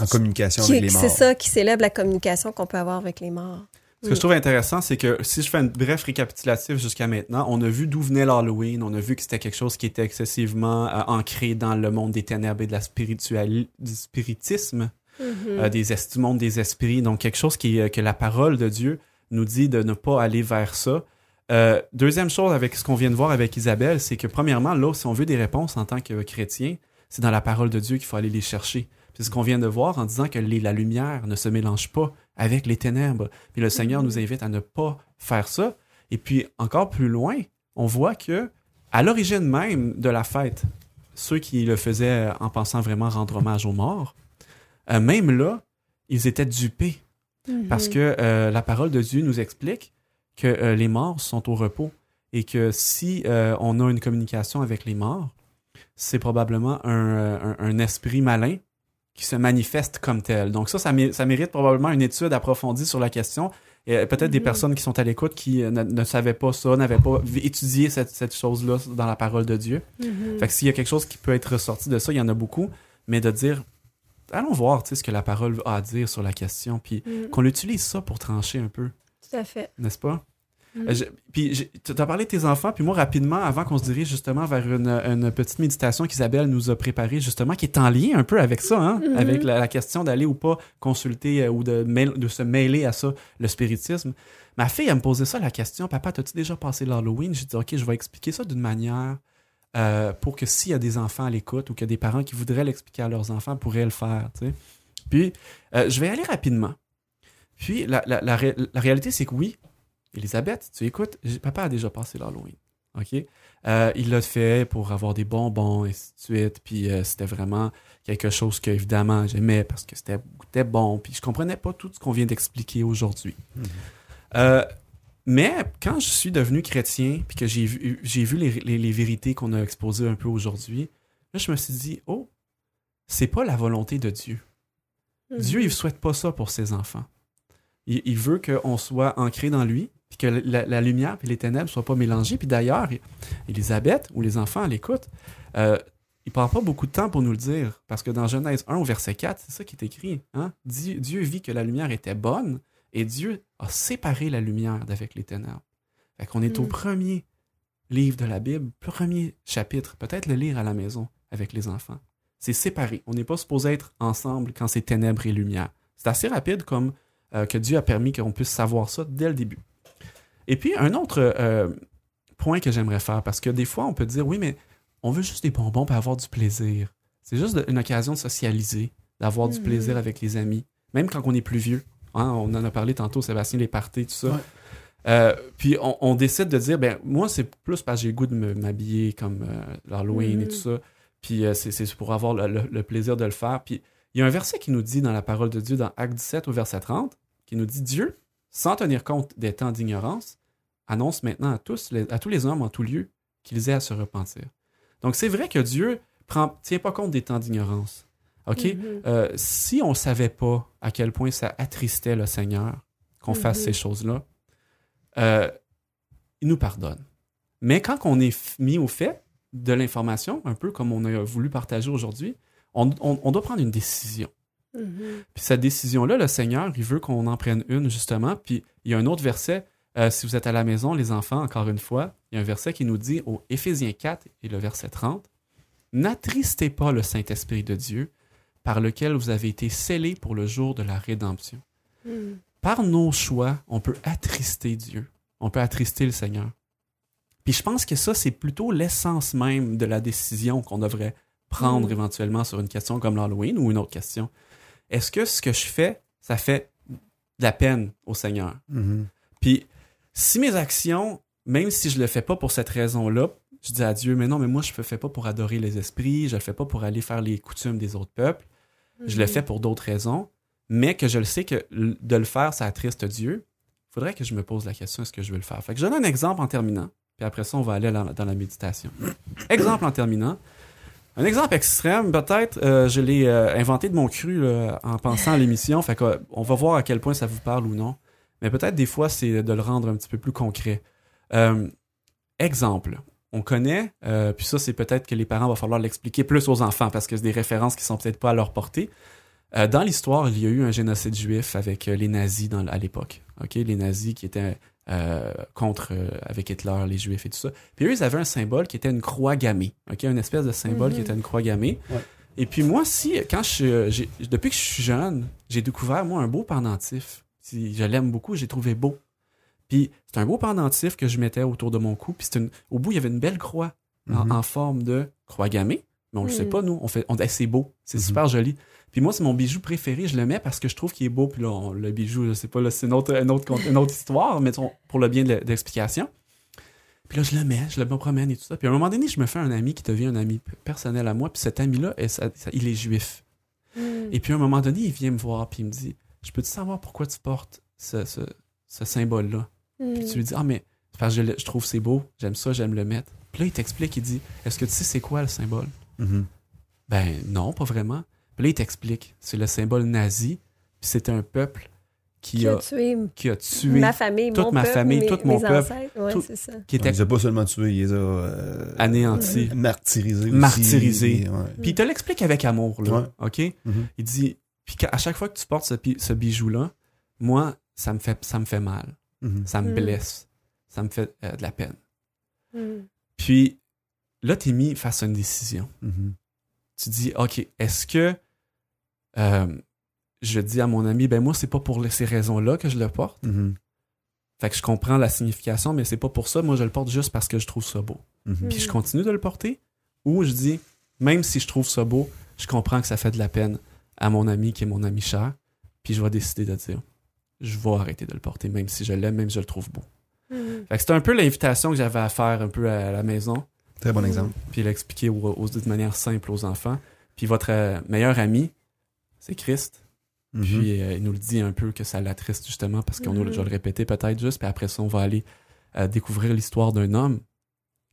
En communication qui- avec les c'est morts. ça qui célèbre la communication qu'on peut avoir avec les morts. Ce que je trouve intéressant, c'est que si je fais une bref récapitulatif jusqu'à maintenant, on a vu d'où venait l'Halloween, on a vu que c'était quelque chose qui était excessivement euh, ancré dans le monde des ténèbres et de la spiritualité, du spiritisme, Mhm. euh, des es- du monde des esprits, donc quelque chose qui, euh, que la parole de Dieu nous dit de ne pas aller vers ça. Deuxième chose avec ce qu'on vient de voir avec Isabelle, c'est que premièrement, là, si on veut des réponses en tant que chrétien, c'est dans la parole de Dieu qu'il faut aller les chercher. C'est ce qu'on vient de voir en disant que les- la lumière ne se mélange pas avec les ténèbres. Puis le Seigneur nous invite à ne pas faire ça. Et puis encore plus loin, on voit que à l'origine même de la fête, ceux qui le faisaient en pensant vraiment rendre hommage aux morts, euh, même là, ils étaient dupés Mhm. parce que euh, la parole de Dieu nous explique que euh, les morts sont au repos et que si on a une communication avec les morts, c'est probablement un, un- un esprit malin qui se manifeste comme tel. Donc ça, ça, mé- ça mérite probablement une étude approfondie sur la question. Et euh, peut-être des Mhm. personnes qui sont à l'écoute qui euh, ne, ne savaient pas ça, n'avaient pas étudié cette, cette chose-là dans la parole de Dieu. Mhm. Fait que s'il y a quelque chose qui peut être ressorti de ça, il y en a beaucoup, mais de dire, allons voir ce que la parole a à dire sur la question, puis Mhm. qu'on utilise ça pour trancher un peu, Tout à fait. n'est-ce pas? Euh, je- puis tu as parlé de tes enfants, puis moi rapidement, avant qu'on se dirige justement vers une, une petite méditation qu'Isabelle nous a préparée justement, qui est en lien un peu avec ça, hein, Mhm. avec la, la question d'aller ou pas consulter euh, ou de, de se mêler à ça, le spiritisme. Ma fille, elle me posait ça la question, papa, t'as-tu déjà passé l'Halloween? J'ai dit, ok, je vais expliquer ça d'une manière euh, pour que s'il y a des enfants à l'écoute ou qu'il y a des parents qui voudraient l'expliquer à leurs enfants, pourraient le faire, tu sais. Puis, euh, je vais aller rapidement. Puis, la, la- la ré- la réalité, c'est que oui, Elisabeth, tu écoutes, papa a déjà passé l'Halloween. OK? Euh, il l'a fait pour avoir des bonbons et ainsi de suite. Puis euh, c'était vraiment quelque chose que, évidemment, j'aimais parce que c'était goûtait bon. Puis je comprenais pas tout ce qu'on vient d'expliquer aujourd'hui. Mhm. Euh, mais quand je suis devenu chrétien, puis que j'ai vu, j'ai vu les, les- les vérités qu'on a exposées un peu aujourd'hui, là, je me suis dit, oh, c'est pas la volonté de Dieu. Dieu, il souhaite pas ça pour ses enfants. Il, il veut qu'on soit ancré dans lui, puis que la, la lumière et les ténèbres soient pas mélangées. Puis d'ailleurs, Élisabeth ou les enfants à l'écoute, euh, il prend pas beaucoup de temps pour nous le dire, parce que dans Genèse 1 au verset 4, c'est ça qui est écrit. Hein? Dieu, Dieu vit que la lumière était bonne, et Dieu a séparé la lumière d'avec les ténèbres. Fait qu'on est au Mm. premier livre de la Bible, premier chapitre, peut-être le lire à la maison avec les enfants. C'est séparé. On n'est pas supposé être ensemble quand c'est ténèbres et lumière. C'est assez rapide comme euh, que Dieu a permis qu'on puisse savoir ça dès le début. Et puis, un autre euh, point que j'aimerais faire, parce que des fois, on peut dire, oui, mais on veut juste des bonbons pour avoir du plaisir. C'est juste une occasion de socialiser, d'avoir du Mhm. plaisir avec les amis, même quand on est plus vieux. Hein, on en a parlé tantôt, Sébastien, les parties, tout ça. Ouais. Euh, puis on, on décide de dire, ben moi, c'est plus parce que j'ai le goût de m'habiller comme euh, l'Halloween et Mhm. tout ça. Puis euh, c'est c'est pour avoir le, le- le plaisir de le faire. Puis il y a un verset qui nous dit dans la parole de Dieu, dans Acte 17 au verset 30, qui nous dit Dieu, sans tenir compte des temps d'ignorance, annonce maintenant à tous, les, à tous les hommes en tout lieu qu'ils aient à se repentir. Donc c'est vrai que Dieu prend, tient pas compte des temps d'ignorance. OK? Mhm. Euh, si on savait pas à quel point ça attristait le Seigneur qu'on fasse Mhm. ces choses-là, euh, il nous pardonne. Mais quand on est mis au fait de l'information, un peu comme on a voulu partager aujourd'hui, on, on- on doit prendre une décision. Mhm. Puis cette décision-là, le Seigneur, il veut qu'on en prenne une, justement. Puis il y a un autre verset, euh, si vous êtes à la maison, les enfants, encore une fois, il y a un verset qui nous dit au Éphésiens 4 et le verset 30, N'attristez pas le Saint-Esprit de Dieu, par lequel vous avez été scellés pour le jour de la rédemption. Mhm. Par nos choix, on peut attrister Dieu. On peut attrister le Seigneur. Puis je pense que ça, c'est plutôt l'essence même de la décision qu'on devrait prendre Mm. éventuellement sur une question comme l'Halloween ou une autre question. Est-ce que ce que je fais, ça fait de la peine au Seigneur? Mhm. Puis si mes actions, même si je le fais pas pour cette raison-là, je dis à Dieu, mais non, mais moi, je le fais pas pour adorer les esprits, je le fais pas pour aller faire les coutumes des autres peuples, je le Mhm. fais pour d'autres raisons, mais que je le sais que de le faire, ça attriste Dieu, il faudrait que je me pose la question, est-ce que je veux le faire? Fait que je donne un exemple en terminant, puis après ça, on va aller dans, dans la méditation. exemple en terminant. Un exemple extrême, peut-être, euh, je l'ai euh, inventé de mon cru là, en pensant à l'émission, fait euh, on va voir à quel point ça vous parle ou non. Mais peut-être des fois, c'est de le rendre un petit peu plus concret. Euh, exemple, on connaît, euh, puis ça, c'est peut-être que les parents va falloir l'expliquer plus aux enfants parce que c'est des références qui sont peut-être pas à leur portée. Euh, dans l'histoire, il y a eu un génocide juif avec euh, les nazis à l'époque. Les nazis qui étaient euh, contre, euh, avec Hitler, les juifs et tout ça. Puis eux, ils avaient un symbole qui était une croix gammée. Ok, Une espèce de symbole Mhm. qui était une croix gammée. Ouais. Et puis moi, si, quand je, j'ai- depuis que je suis jeune, j'ai découvert, moi, un beau pendentif. Si je l'aime beaucoup, j'ai trouvé beau. Puis c'est un beau pendentif que je mettais autour de mon cou. Puis c'est une- au bout, il y avait une belle croix en, Mhm. en forme de croix gammée. Mais on le sait Mm. pas, nous. On fait, on, c'est beau. C'est Mhm. super joli. Puis moi, c'est mon bijou préféré. Je le mets parce que je trouve qu'il est beau. Puis là, on- le bijou, je sais pas, là, c'est une autre, une, autre, con- une autre histoire, mettons, pour le bien de l'explication. Puis là, je le mets, je le promène et tout ça. Puis à un moment donné, je me fais un ami qui devient un ami personnel à moi. Puis cet ami-là, ça- ça- il est juif. Mhm. Et puis à un moment donné, il vient me voir. Puis il me dit Je peux-tu savoir pourquoi tu portes ce, ce, ce symbole-là Puis tu lui dis, ah, mais c'est parce que je, je trouve que c'est beau, j'aime ça, j'aime le mettre. Puis là, il t'explique, il dit, est-ce que tu sais c'est quoi le symbole? Mhm. Ben non, pas vraiment. Puis là, il t'explique, c'est le symbole nazi, puis c'était un peuple qui, Qui a a, tué qui a tué, ma famille, toute mon ma peuple, famille, mes, tout mon mes peuple, ancêtres. Ouais, tout- c'est ça. qui Il était les a pas seulement tués, il les a euh, anéanti. martyrisés aussi. Martyrisés. Ouais. Puis il te l'explique avec amour, là, Ouais. OK? Mhm. Il dit, puis qu'à- à chaque fois que tu portes ce, bijou-là, moi, ça me fait, ça me fait mal, Mhm. ça me Mm. blesse, ça me fait euh, de la peine. Mhm. Puis là, t'es mis face à une décision. Mhm. tu dis, OK, est-ce que euh, je dis à mon ami, ben moi, c'est pas pour ces raisons-là que je le porte. Mhm. Fait que je comprends la signification, mais c'est pas pour ça. Moi, je le porte juste parce que je trouve ça beau. Mhm. Puis je continue de le porter. Ou je dis, même si je trouve ça beau, je comprends que ça fait de la peine à mon ami qui est mon ami cher. Puis je vais décider de dire, je vais arrêter de le porter, même si je l'aime, même si je le trouve beau. Mhm. Fait que c'était un peu l'invitation que j'avais à faire un peu à la maison. Très bon exemple. puis l'expliquer de manière simple aux enfants. Puis votre euh, meilleur ami, c'est Christ. Mhm. Puis euh, il nous le dit un peu que ça l'attriste justement parce qu'on Mhm. je vais le répéter peut-être juste. Puis après ça, on va aller euh, découvrir l'histoire d'un homme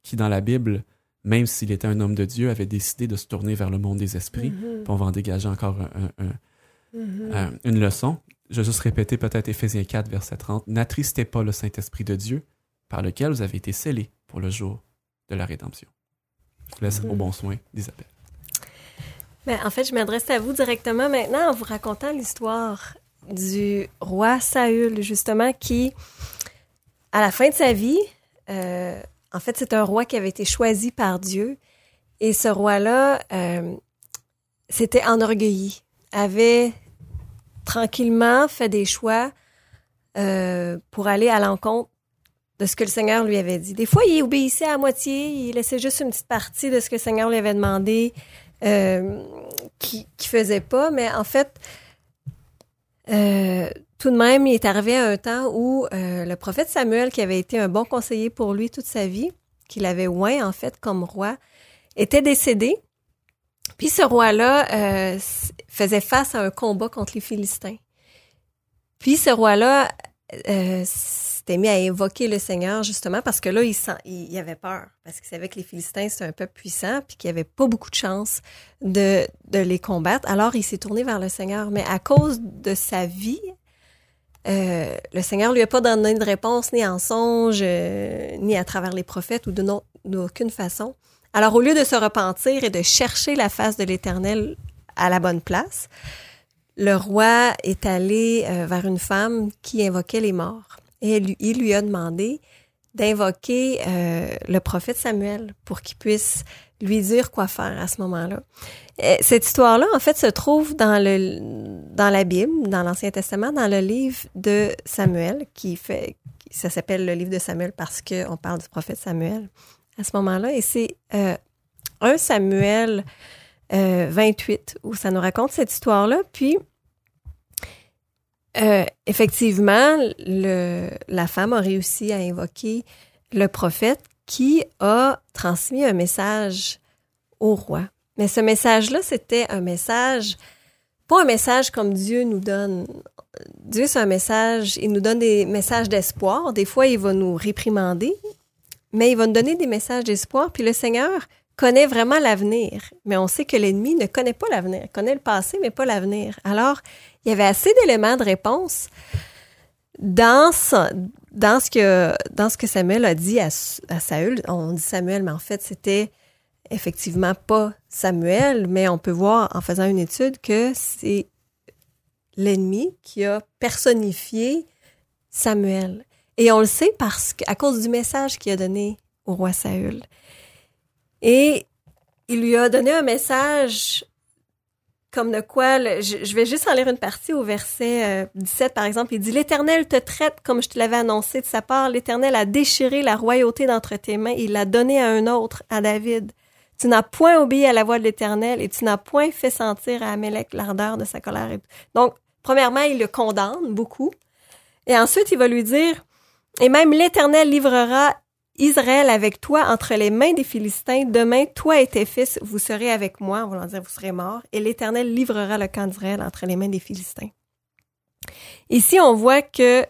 qui, dans la Bible, même s'il était un homme de Dieu, avait décidé de se tourner vers le monde des esprits. Mhm. Puis on va en dégager encore un- un- un- Mhm. une leçon. Je vais juste répéter peut-être Éphésiens 4, verset 30. N'attristez pas le Saint-Esprit de Dieu, par lequel vous avez été scellés pour le jour de la rédemption. Je vous laisse au bon soin d'Isabelle. Ben, en fait, je m'adresse à vous directement maintenant en vous racontant l'histoire du roi Saül, justement, qui, à la fin de sa vie, euh, en fait, c'est un roi qui avait été choisi par Dieu. Et ce roi-là euh, s'était enorgueilli, avait tranquillement fait des choix euh, pour aller à l'encontre de ce que le Seigneur lui avait dit. Des fois, il obéissait à moitié, il laissait juste une petite partie de ce que le Seigneur lui avait demandé euh, qui, qui faisait pas, mais en fait, euh, tout de même, il est arrivé à un temps où euh, le prophète Samuel, qui avait été un bon conseiller pour lui toute sa vie, qu'il avait oint en fait comme roi, était décédé. Puis ce roi-là euh, faisait face à un combat contre les Philistins. Puis ce roi-là euh, s'était mis à invoquer le Seigneur justement parce que là, il, sent, il, il avait peur. Parce qu'il savait que les Philistins, c'était un peuple puissant puis qu'il n'y avait pas beaucoup de chance de, les combattre. Alors, il s'est tourné vers le Seigneur. Mais à cause de sa vie, euh, le Seigneur lui a pas donné de réponse ni en songe, euh, ni à travers les prophètes ou d'aucune façon. Alors, au lieu de se repentir et de chercher la face de l'Éternel à la bonne place, le roi est allé euh, vers une femme qui invoquait les morts. Et lui- il lui a demandé d'invoquer euh, le prophète Samuel pour qu'il puisse lui dire quoi faire à ce moment-là. Euh, Cette histoire-là, en fait, se trouve dans le dans la Bible, dans l'Ancien Testament, dans le livre de Samuel, qui fait ça s'appelle le livre de Samuel parce que on parle du prophète Samuel à ce moment-là, et c'est euh, un Samuel euh, 28 où ça nous raconte cette histoire-là. Puis euh, effectivement, le, la femme a réussi à invoquer le prophète qui a transmis un message au roi. Mais ce message-là, c'était un message, pas un message comme Dieu nous donne. Dieu, c'est un message, il nous donne des messages d'espoir. Des fois, il va nous réprimander, mais il va nous donner des messages d'espoir. Puis le Seigneur connaît vraiment l'avenir. Mais on sait que l'ennemi ne connaît pas l'avenir. Connaît le passé, mais pas l'avenir. Alors, il y avait assez d'éléments de réponse dans, son- dans, ce que, dans ce que Samuel a dit à, à Saül. On dit Samuel, mais en fait, c'était effectivement pas Samuel, mais on peut voir en faisant une étude que c'est l'ennemi qui a personnifié Samuel. Et on le sait parce qu'à cause du message qu'il a donné au roi Saül. Et il lui a donné un message comme de quoi, je, vais juste en lire une partie au verset euh, 17 par exemple, il dit, L'Éternel te traite comme je te l'avais annoncé de sa part, l'Éternel a déchiré la royauté d'entre tes mains, il l'a donnée à un autre, à David. Tu n'as point obéi à la voix de l'Éternel et tu n'as point fait sentir à Amélec l'ardeur de sa colère. Donc, premièrement, il le condamne beaucoup. Et ensuite, il va lui dire, et même l'Éternel livrera Israël avec toi entre les mains des Philistins. Demain, toi et tes fils, vous serez avec moi. En voulant dire, vous serez morts. Et l'Éternel livrera le camp d'Israël entre les mains des Philistins. Ici, on voit que,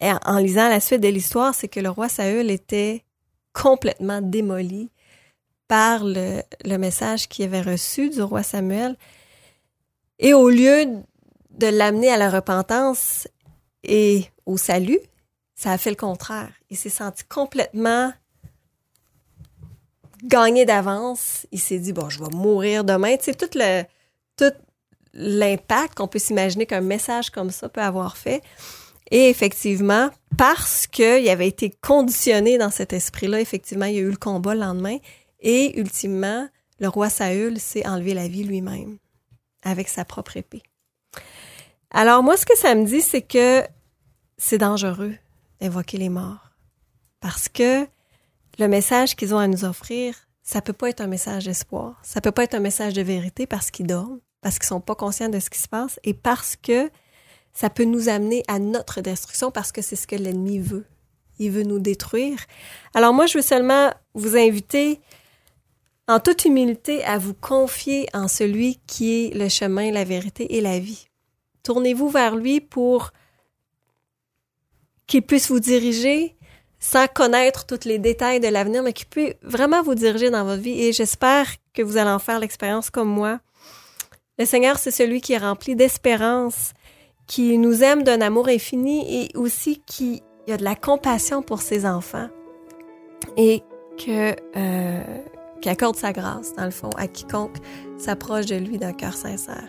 en lisant la suite de l'histoire, c'est que le roi Saül était complètement démoli par le message qu'il avait reçu du roi Samuel. Et au lieu de l'amener à la repentance et au salut, ça a fait le contraire. Il s'est senti complètement gagné d'avance. Il s'est dit, bon, je vais mourir demain. Tu sais, tout le, tout l'impact qu'on peut s'imaginer qu'un message comme ça peut avoir fait. Et effectivement, parce qu'il avait été conditionné dans cet esprit-là, effectivement, il y a eu le combat le lendemain. Et ultimement, le roi Saül s'est enlevé la vie lui-même avec sa propre épée. Alors moi, ce que ça me dit, c'est que c'est dangereux d'invoquer les morts. Parce que le message qu'ils ont à nous offrir, ça peut pas être un message d'espoir. Ça peut pas être un message de vérité parce qu'ils dorment, parce qu'ils sont pas conscients de ce qui se passe et parce que ça peut nous amener à notre destruction parce que c'est ce que l'ennemi veut. Il veut nous détruire. Alors moi, je veux seulement vous inviter en toute humilité à vous confier en celui qui est le chemin, la vérité et la vie. Tournez-vous vers lui pour qu'il puisse vous diriger sans connaître tous les détails de l'avenir, mais qu'il puisse vraiment vous diriger dans votre vie. Et j'espère que vous allez en faire l'expérience comme moi. Le Seigneur, c'est celui qui est rempli d'espérance, qui nous aime d'un amour infini et aussi qui a de la compassion pour ses enfants et que euh, qui accorde sa grâce, dans le fond, à quiconque s'approche de lui d'un cœur sincère.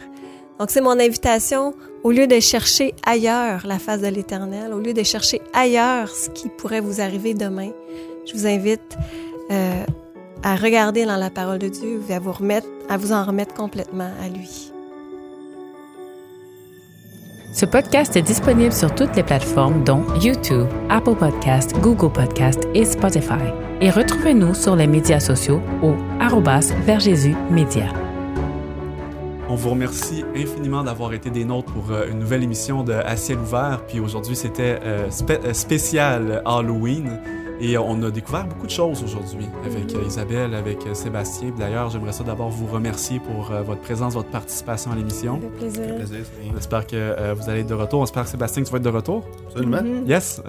Donc, c'est mon invitation, au lieu de chercher ailleurs la face de l'Éternel, au lieu de chercher ailleurs ce qui pourrait vous arriver demain, je vous invite euh, à regarder dans la parole de Dieu et à vous, remettre, à vous en remettre complètement à lui. Ce podcast est disponible sur toutes les plateformes dont YouTube, Apple Podcast, Google Podcast et Spotify. Et retrouvez-nous sur les médias sociaux au arrobas vers Jésus Média. On vous remercie infiniment d'avoir été des nôtres pour euh, une nouvelle émission de À ciel ouvert. Puis aujourd'hui, c'était euh, spé- euh, spécial Halloween. Et on a découvert beaucoup de choses aujourd'hui avec Isabelle, avec Sébastien. D'ailleurs, j'aimerais ça d'abord vous remercier pour euh, votre présence, votre participation à l'émission. fait plaisir. Plaisir, que euh, vous allez être de retour. J'espère que Sébastien, tu vas être de retour. Absolument. Mhm. Yes.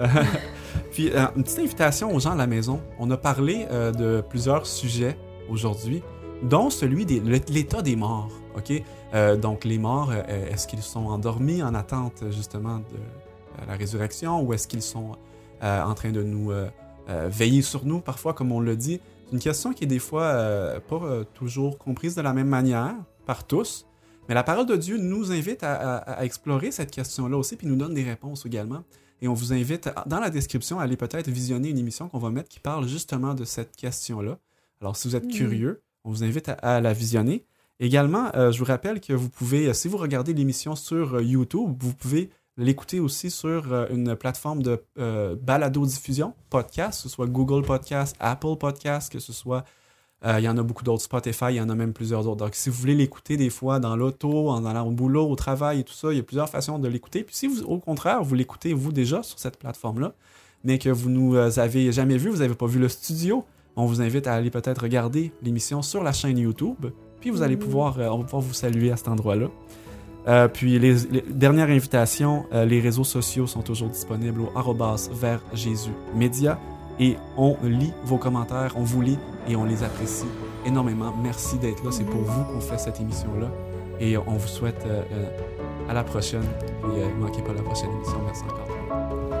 *laughs* Puis euh, une petite invitation aux gens à la maison. On a parlé euh, de plusieurs sujets aujourd'hui, dont celui de l'état des morts. Ok? Euh, donc les morts, euh, est-ce qu'ils sont endormis en attente justement de euh, la résurrection, ou est-ce qu'ils sont euh, en train de nous euh, euh, veiller sur nous parfois, comme on le dit? C'est une question qui est des fois euh, pas euh, toujours comprise de la même manière par tous. Mais la parole de Dieu nous invite à, à- à explorer cette question-là aussi, puis nous donne des réponses également. Et on vous invite, dans la description, à aller peut-être visionner une émission qu'on va mettre qui parle justement de cette question-là. Alors, si vous êtes Mhm. curieux, on vous invite à, la visionner. Également, euh, je vous rappelle que vous pouvez, euh, si vous regardez l'émission sur euh, YouTube, vous pouvez l'écouter aussi sur une plateforme de balado-diffusion, podcast, que ce soit Google Podcast, Apple Podcast, que ce soit il y en a beaucoup d'autres, Spotify, il y en a même plusieurs autres. Donc, si vous voulez l'écouter des fois dans l'auto, en allant au boulot, au travail et tout ça, il y a plusieurs façons de l'écouter. Puis si vous, au contraire, vous l'écoutez vous déjà sur cette plateforme-là, mais que vous nous avez jamais vu, vous n'avez pas vu le studio, on vous invite à aller peut-être regarder l'émission sur la chaîne YouTube. Puis vous allez Mhm. pouvoir, euh, on va pouvoir vous saluer à cet endroit-là. Euh, puis les, les dernières invitations, euh, les réseaux sociaux sont toujours disponibles au arrobas vers Jésus Média et on lit vos commentaires, on vous lit et on les apprécie énormément. Merci d'être là, c'est pour vous qu'on fait cette émission-là et on vous souhaite euh, à la prochaine. Et euh, ne manquez pas la prochaine émission. Merci encore.